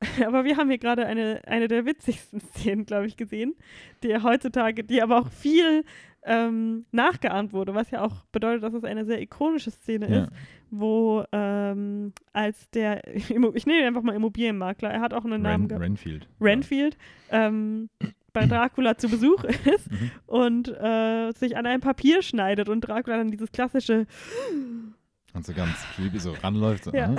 Aber wir haben hier gerade eine, eine der witzigsten Szenen, glaube ich, gesehen, die heutzutage, die aber auch viel ähm, nachgeahmt wurde, was ja auch bedeutet, dass es eine sehr ikonische Szene Ja. ist, wo ähm, als der, ich ihn einfach mal Immobilienmakler, er hat auch einen Namen gehabt, Renfield. Renfield, ähm, bei Dracula zu Besuch ist Mhm. und äh, sich an einem Papier schneidet und Dracula dann dieses klassische, Und so ganz creepy so ranläuft. So, Ja. äh,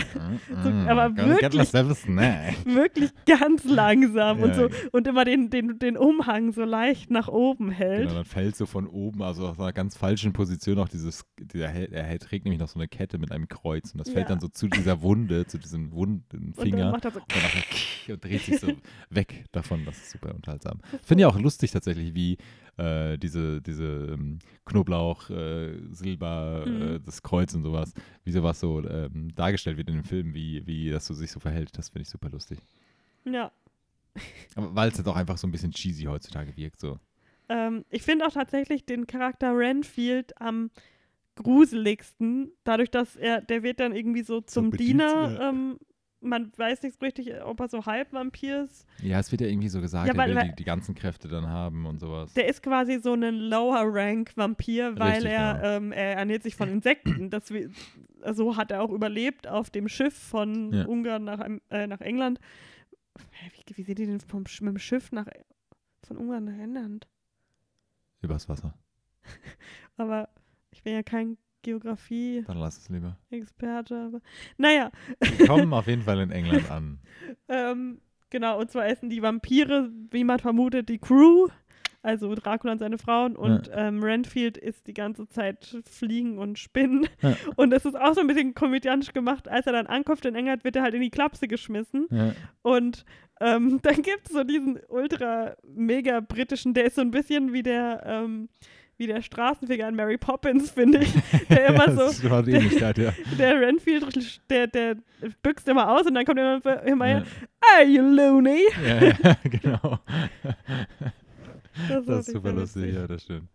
So, äh, äh, aber wirklich- snack. wirklich ganz langsam und Ja. so und immer den, den, den Umhang so leicht nach oben hält. Genau, dann fällt so von oben, also aus einer ganz falschen Position auch dieses, dieser, er trägt nämlich noch so eine Kette mit einem Kreuz und das fällt Ja. dann so zu dieser Wunde, zu diesem wunden Und dann Finger. macht er so, Und, dann und dreht sich so weg davon. Das ist super unterhaltsam. Finde ich auch lustig tatsächlich, wie äh, diese, diese ähm, Knoblauch, äh, Silber, Mhm. äh, das Kreuz und sowas, wie sowas so ähm, dargestellt wird in dem Film, wie, wie das so sich so verhält. Das finde ich super lustig. ja. Aber weil es jetzt auch einfach so ein bisschen cheesy heutzutage wirkt. So. Ähm, ich finde auch tatsächlich den Charakter Renfield am gruseligsten, dadurch, dass er, der wird dann irgendwie so zum bedient, Diener. ja. Ähm, man weiß nicht so richtig, ob er so halb Vampir ist. Ja, es wird ja irgendwie so gesagt, Ja, er weil- will weil- die, die ganzen Kräfte dann haben und sowas. Der ist quasi so ein Lower-Rank-Vampir, weil Richtig, er, genau. ähm, er ernährt sich von Insekten. Das, so hat er auch überlebt auf dem Schiff von Ja. Ungarn nach, Em- äh, nach England. Wie, wie sind die denn vom, mit dem Schiff nach, von Ungarn nach England? Übers Wasser. Aber ich bin ja kein Geografie-Experte. Dann lass es lieber. Aber naja, Wir kommen auf jeden Fall in England an. ähm, genau. Und zwar essen die Vampire, wie man vermutet, die Crew. Also Dracula und seine Frauen und ähm, Renfield isst die ganze Zeit Fliegen und Spinnen. Ja. Und es ist auch so ein bisschen komödiantisch gemacht. Als er dann ankommt in England, wird er halt in die Klapse geschmissen. Ja. Und ähm, dann gibt es so diesen ultra mega britischen, der ist so ein bisschen wie der, ähm, wie der Straßenfeger an Mary Poppins, finde ich. Der immer so, das war Ähnlichkeit, ja. der Renfield, der, der büxt immer aus und dann kommt immer, immer Ja. hey, you loony. Ja, ja, genau. Das, Das ist super lustig, witzig. ja, das stimmt.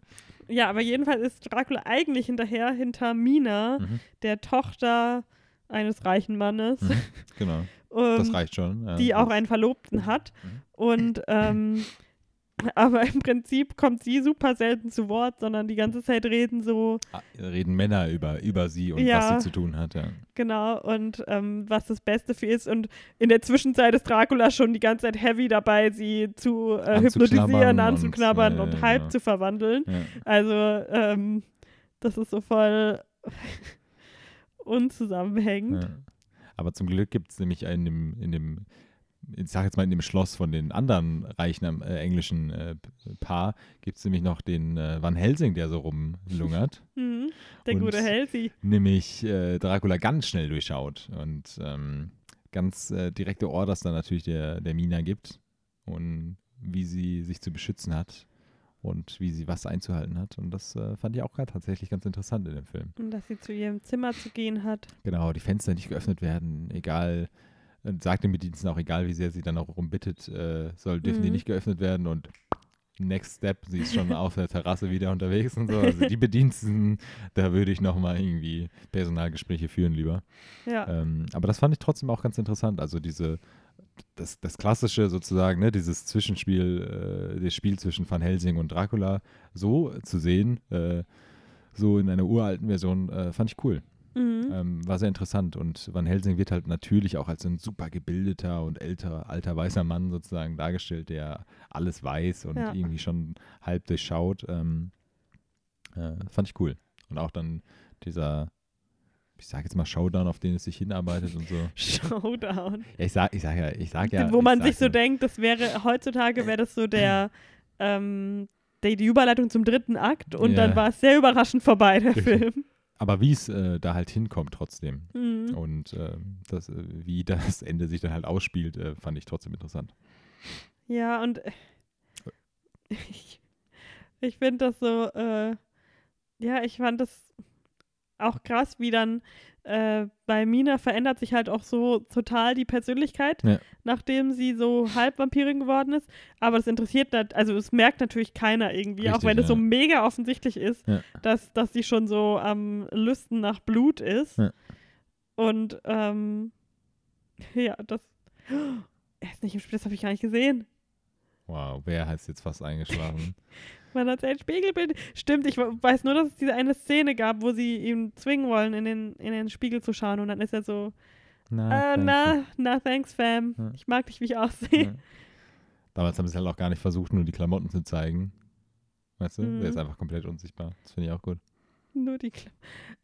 Ja, aber jedenfalls ist Dracula eigentlich hinterher hinter Mina, Mhm. der Tochter eines reichen Mannes, Mhm. Genau, ähm, das reicht schon. Ja. die auch einen Verlobten hat. Mhm. Und ähm, aber im Prinzip kommt sie super selten zu Wort, sondern die ganze Zeit reden so, Ah, reden Männer über, über sie und Ja. was sie zu tun hat, ja. genau, und ähm, was das Beste für ist. Und in der Zwischenzeit ist Dracula schon die ganze Zeit heavy dabei, sie zu äh, Anzuknabbern hypnotisieren, und, anzuknabbern äh, und halb genau. zu verwandeln. ja. Also, ähm, das ist so voll unzusammenhängend. Ja. Aber zum Glück gibt es nämlich in dem, in dem, ich sag jetzt mal in dem Schloss von den anderen reichen äh, englischen äh, Paar, gibt es nämlich noch den äh, Van Helsing, der so rumlungert, Mhm. Der gute Halsey. nämlich äh, Dracula ganz schnell durchschaut und ähm, ganz äh, direkte Orders dann natürlich der, der Mina gibt und wie sie sich zu beschützen hat und wie sie was einzuhalten hat. Und das äh, fand ich auch gerade tatsächlich ganz interessant in dem Film. Und dass sie zu ihrem Zimmer zu gehen hat. Genau, die Fenster nicht geöffnet werden, egal, und sagt den Bediensten auch, egal wie sehr sie dann auch rumbittet, äh, soll, dürfen die Mhm. nicht geöffnet werden und next step, sie ist schon auf der Terrasse wieder unterwegs und so. Also die Bediensten, da würde ich nochmal irgendwie Personalgespräche führen lieber. Ja. Ähm, aber das fand ich trotzdem auch ganz interessant. Also diese das, das klassische sozusagen, ne, dieses Zwischenspiel, äh, das Spiel zwischen Van Helsing und Dracula so zu sehen, äh, so in einer uralten Version, äh, fand ich cool. Mhm. Ähm, war sehr interessant und Van Helsing wird halt natürlich auch als ein super gebildeter und älter, alter weißer Mann sozusagen dargestellt, der alles weiß und Ja. irgendwie schon halb durchschaut. Ähm, äh, fand ich cool. Und auch dann dieser, ich sage jetzt mal Showdown, auf den es sich hinarbeitet und so. Showdown. Ja, ich sag, ich sag ja, ich sag ja. Wo man sag sich so ja. denkt, das wäre, heutzutage wäre das so der, ähm, die, die Überleitung zum dritten Akt und Ja. dann war es sehr überraschend vorbei, der. Film. Aber wie es äh, da halt hinkommt trotzdem Mhm. und ähm, das, äh, wie das Ende sich dann halt ausspielt, äh, fand ich trotzdem interessant. Ja, und ich, ich finde das so, äh, ja, ich fand das auch krass, wie dann äh, bei Mina verändert sich halt auch so total die Persönlichkeit, Ja. nachdem sie so halb Vampirin geworden ist. Aber das interessiert, also es merkt natürlich keiner irgendwie, auch Richtig, wenn es so ja. mega offensichtlich ist, Ja. dass, dass sie schon so am Lüsten nach Blut ist. Und ähm, ja, das. Er ist nicht im Spiel, das habe ich gar nicht gesehen. Wow, wer heißt jetzt fast eingeschlafen? Man hat sein Spiegelbild. Stimmt, ich we- weiß nur, dass es diese eine Szene gab, wo sie ihn zwingen wollen, in den, in den Spiegel zu schauen. Und dann ist er so, Na, äh, danke. na, na, thanks, fam. Ja. Ich mag dich, wie ich aussehe. Ja. Damals haben sie halt auch gar nicht versucht, nur die Klamotten zu zeigen. Weißt du? Mhm. Der ist einfach komplett unsichtbar. Das finde ich auch gut. Nur die Kla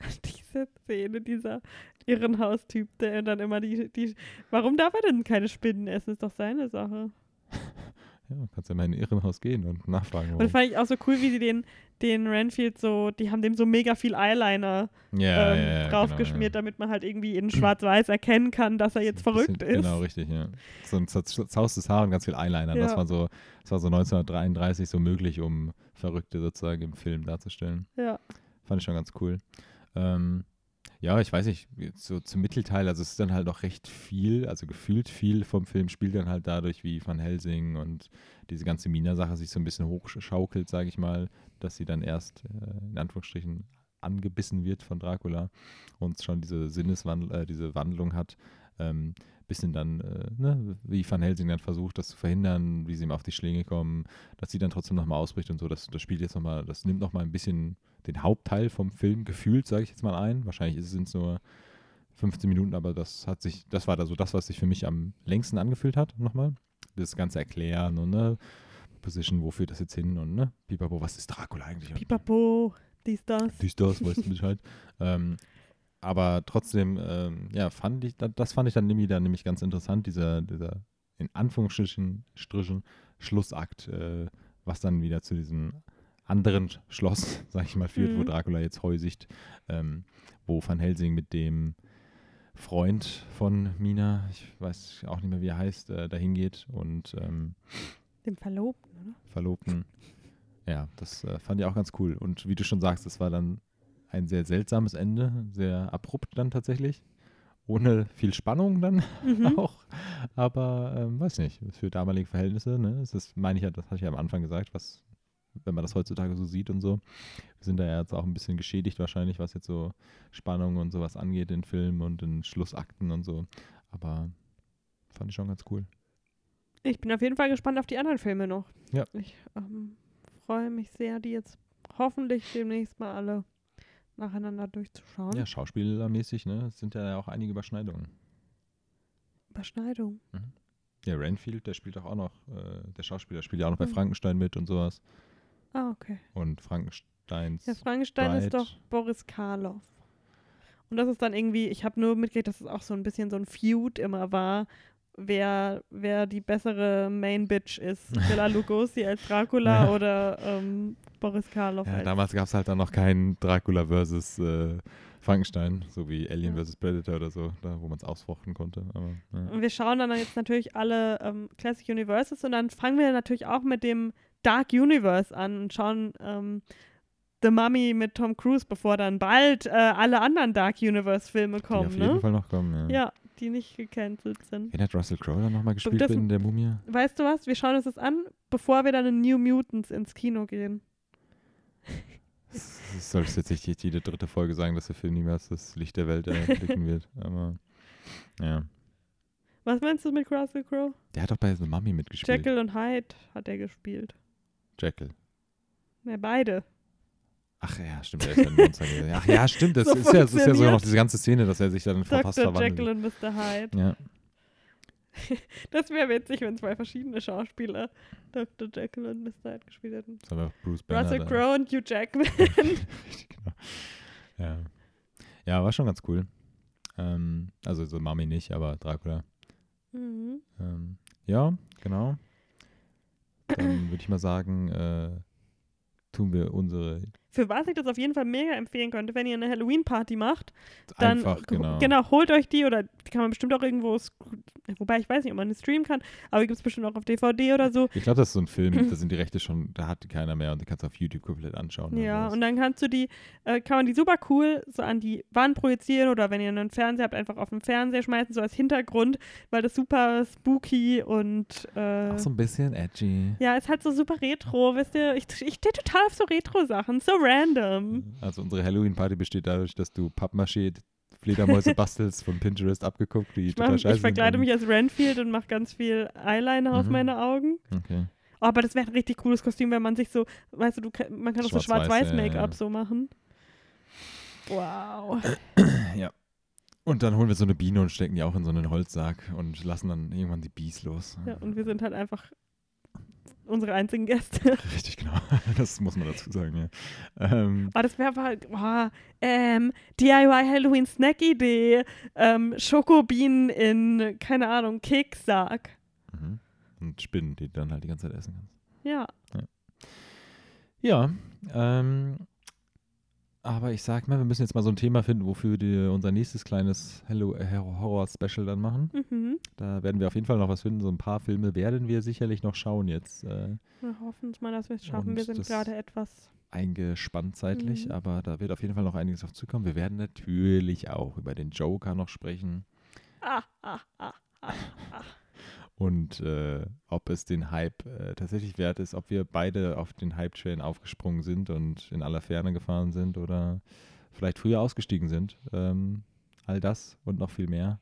diese Szene, dieser Irrenhaustyp, der dann immer die, die. Warum darf er denn keine Spinnen essen? Ist doch seine Sache. Ja, kannst ja mal in ein Irrenhaus gehen und nachfragen, Und das warum. fand ich auch so cool, wie sie den, den Renfield so, die haben dem so mega viel Eyeliner Ja, ähm, ja, ja, draufgeschmiert, genau, damit man halt irgendwie in Schwarz-Weiß erkennen kann, dass er jetzt verrückt Bisschen- ist. Genau, richtig, ja. So ein zerzaustes Haar und ganz viel Eyeliner. Das war so, das war so 1933 so möglich, um Verrückte sozusagen im Film darzustellen. Ja. Fand ich schon ganz cool. Ähm, ja, ich weiß nicht, so zum Mittelteil, also es ist dann halt noch recht viel, also gefühlt viel vom Film spielt dann halt dadurch, wie Van Helsing und diese ganze Mina-Sache sich so ein bisschen hochschaukelt, sage ich mal, dass sie dann erst äh, in Anführungsstrichen angebissen wird von Dracula und schon diese Sinneswandlung, äh, diese Wandlung hat. Ähm, bisschen dann, äh, ne, wie Van Helsing dann versucht, das zu verhindern, wie sie ihm auf die Schlinge kommen, dass sie dann trotzdem nochmal ausbricht und so. Das, das spielt jetzt nochmal, das nimmt nochmal ein bisschen den Hauptteil vom Film gefühlt, sage ich jetzt mal ein. Wahrscheinlich sind es nur 15 Minuten, aber das hat sich, das war da so das, was sich für mich am längsten angefühlt hat, nochmal. Das Ganze erklären und ne, Position, wo führt das jetzt hin und ne, Pipapo, was ist Dracula eigentlich? Pipapo, dies, das. dies, das, weißt du Bescheid. ähm, aber trotzdem, ähm, ja, fand ich, da- das fand ich dann nämlich, dann nämlich ganz interessant, dieser, dieser in Anführungsstrichen Strichen Schlussakt, äh, was dann wieder zu diesem anderen Schloss, sag ich mal, führt, wo Mhm. Dracula jetzt häusigt, ähm, wo Van Helsing mit dem Freund von Mina, ich weiß auch nicht mehr, wie er heißt, äh, dahin geht und ähm, Dem Verlobten, oder? Verlobten. Ja, das äh, fand ich auch ganz cool. Und wie du schon sagst, das war dann ein sehr seltsames Ende, sehr abrupt dann tatsächlich. Ohne viel Spannung dann Mhm. auch. Aber ähm, weiß nicht, für damalige Verhältnisse, ne? Das ist, meine ich ja, das hatte ich ja am Anfang gesagt, was, wenn man das heutzutage so sieht und so. Wir sind da ja jetzt auch ein bisschen geschädigt wahrscheinlich, was jetzt so Spannung und sowas angeht in Filmen und in Schlussakten und so. Aber fand ich schon ganz cool. Ich bin auf jeden Fall gespannt auf die anderen Filme noch. Ja. Ich ähm, freue mich sehr, die jetzt hoffentlich demnächst mal alle nacheinander durchzuschauen. Ja, schauspielermäßig, ne? Es sind ja auch einige Überschneidungen. Überschneidung. Ja, Renfield, der spielt doch auch noch, äh, der Schauspieler spielt ja auch noch bei Mhm. Frankenstein mit und sowas. Ah, okay. Und Frankensteins. Ja, Frankenstein ist Bride. doch Boris Karloff. Und das ist dann irgendwie, ich habe nur mitgekriegt, dass es auch so ein bisschen so ein Feud immer war, wer, wer die bessere Main Bitch ist. Bela Lugosi als Dracula Ja. oder ähm, Boris Karloff Ja, als damals gab es halt dann noch keinen Dracula versus äh, Frankenstein, so wie Alien Ja. versus Predator oder so, da wo man es ausfochten konnte. Aber, ja. Und wir schauen dann jetzt natürlich alle ähm, Classic Universes und dann fangen wir natürlich auch mit dem Dark Universe an und schauen ähm, The Mummy mit Tom Cruise, bevor dann bald äh, alle anderen Dark Universe-Filme Die kommen, auf jeden ne? Fall noch kommen, ja. Ja, die nicht gecancelt sind. Wen hat Russell Crowe dann nochmal gespielt dürfen- in der Mumie? Weißt du was? Wir schauen uns das an, bevor wir dann in New Mutants ins Kino gehen. Das solltest jetzt nicht jede dritte Folge sagen, dass der Film niemals das Licht der Welt erblicken wird. Aber ja. Was meinst du mit Russell Crowe? Der hat doch bei The Mummy mitgespielt. Jekyll und Hyde hat er gespielt. Jekyll. Ja, beide. Ach ja, stimmt, er ist ja ein Monster gewesen. Ach ja, stimmt, das So ist, ja, das ist ja sogar noch diese ganze Szene, dass er sich dann fast Dr. verwandelt. Jekyll und Mr. Hyde. Ja. Das wäre witzig, wenn zwei verschiedene Schauspieler Dr. Jekyll und Mr. Hyde gespielt hätten. Das war Bruce Banner. Russell. Crowe und Hugh Jackman. Richtig, genau. Ja. ja, war schon ganz cool. Ähm, also so Mami nicht, aber Dracula. mhm. Ähm, ja, genau. Dann würde ich mal sagen, äh, tun wir unsere Für was ich das auf jeden Fall mega empfehlen könnte, wenn ihr eine Halloween-Party macht, dann einfach, gu- genau. holt euch die oder die kann man bestimmt auch irgendwo, wobei ich weiß nicht, ob man die streamen kann, aber die gibt es bestimmt auch auf DVD oder so. Ich glaube, das ist so ein Film, da sind die Rechte schon, da hat die keiner mehr und die kannst du auf YouTube komplett anschauen. Ja, und dann kannst du die, äh, kann man die super cool so an die Wand projizieren oder wenn ihr einen Fernseher habt, einfach auf den Fernseher schmeißen, so als Hintergrund, weil das super spooky und äh, Auch so ein bisschen edgy. ja, ist halt so super retro, wisst ihr, ich, ich stehe total auf so Retro-Sachen, so random. Also unsere Halloween-Party besteht dadurch, dass du Pappmaché Fledermäuse bastelst von Pinterest abgeguckt, die Ich, mach, total scheiße ich verkleide mich als Renfield und mache ganz viel Eyeliner auf Mhm. meine Augen. Okay. Oh, aber das wäre ein richtig cooles Kostüm, wenn man sich so, weißt du, du man kann auch so Schwarz-Weiß, Schwarz-Weiß-Make-up ja. so machen. Wow. ja. Und dann holen wir so eine Biene und stecken die auch in so einen Holzsack und lassen dann irgendwann die Bies los. Ja, und wir sind halt einfach unsere einzigen Gäste. Richtig, genau. Das muss man dazu sagen, ja. Ähm, Aber das wäre halt, oh, ähm, DIY Halloween Snack-Idee, ähm, Schokobienen in, keine Ahnung, Keksack. mhm. Und Spinnen, die du dann halt die ganze Zeit essen kannst. Ja, Ja, ähm, aber ich sag mal, wir müssen jetzt mal so ein Thema finden, wofür wir unser nächstes kleines Hello äh, Horror-Special dann machen. mhm. Da werden wir auf jeden Fall noch was finden. So ein paar Filme werden wir sicherlich noch schauen jetzt. Äh, wir hoffen mal, dass wir es schaffen. Wir sind gerade etwas, eingespannt zeitlich, Mhm. aber da wird auf jeden Fall noch einiges auf zukommen. Wir werden natürlich auch über den Joker noch sprechen ah, ah, ah, ah, ah. Und äh, ob es den Hype äh, tatsächlich wert ist, ob wir beide auf den Hype-Train aufgesprungen sind und in aller Ferne gefahren sind oder vielleicht früher ausgestiegen sind. Ähm, all das und noch viel mehr.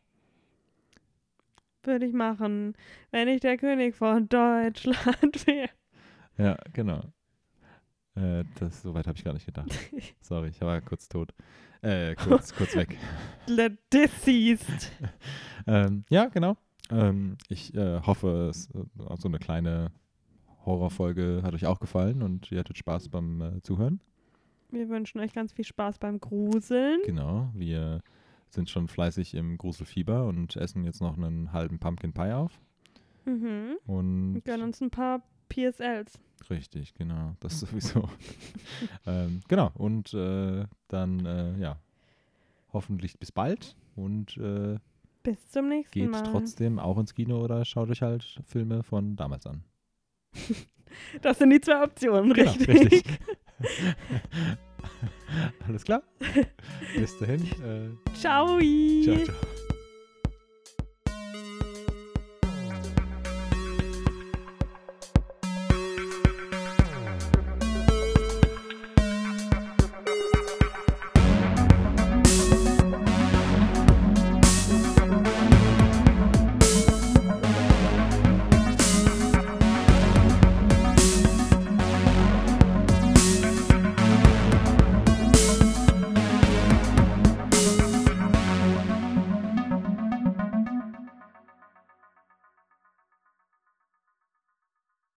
Würde ich machen, wenn ich der König von Deutschland wäre. Ja, genau. Äh, das, so weit habe ich gar nicht gedacht. Sorry, ich war kurz tot. Äh, kurz, kurz weg. Deceased. Ähm, ja, genau. Ähm, ich äh, hoffe, es, äh, so eine kleine Horrorfolge hat euch auch gefallen und ihr hattet Spaß beim äh, Zuhören. Wir wünschen euch ganz viel Spaß beim Gruseln. Genau, wir sind schon fleißig im Gruselfieber und essen jetzt noch einen halben Pumpkin Pie auf. Mhm. Und Wir gönnen uns ein paar PSLs. richtig, genau, das sowieso. ähm, genau, und äh, dann, äh, ja, hoffentlich bis bald und äh, Bis zum nächsten geht Mal. trotzdem auch ins Kino oder schaut euch halt Filme von damals an. Das sind die zwei Optionen, Genau, richtig? Alles klar. Bis dahin. Äh, Ciao. ciao, ciao.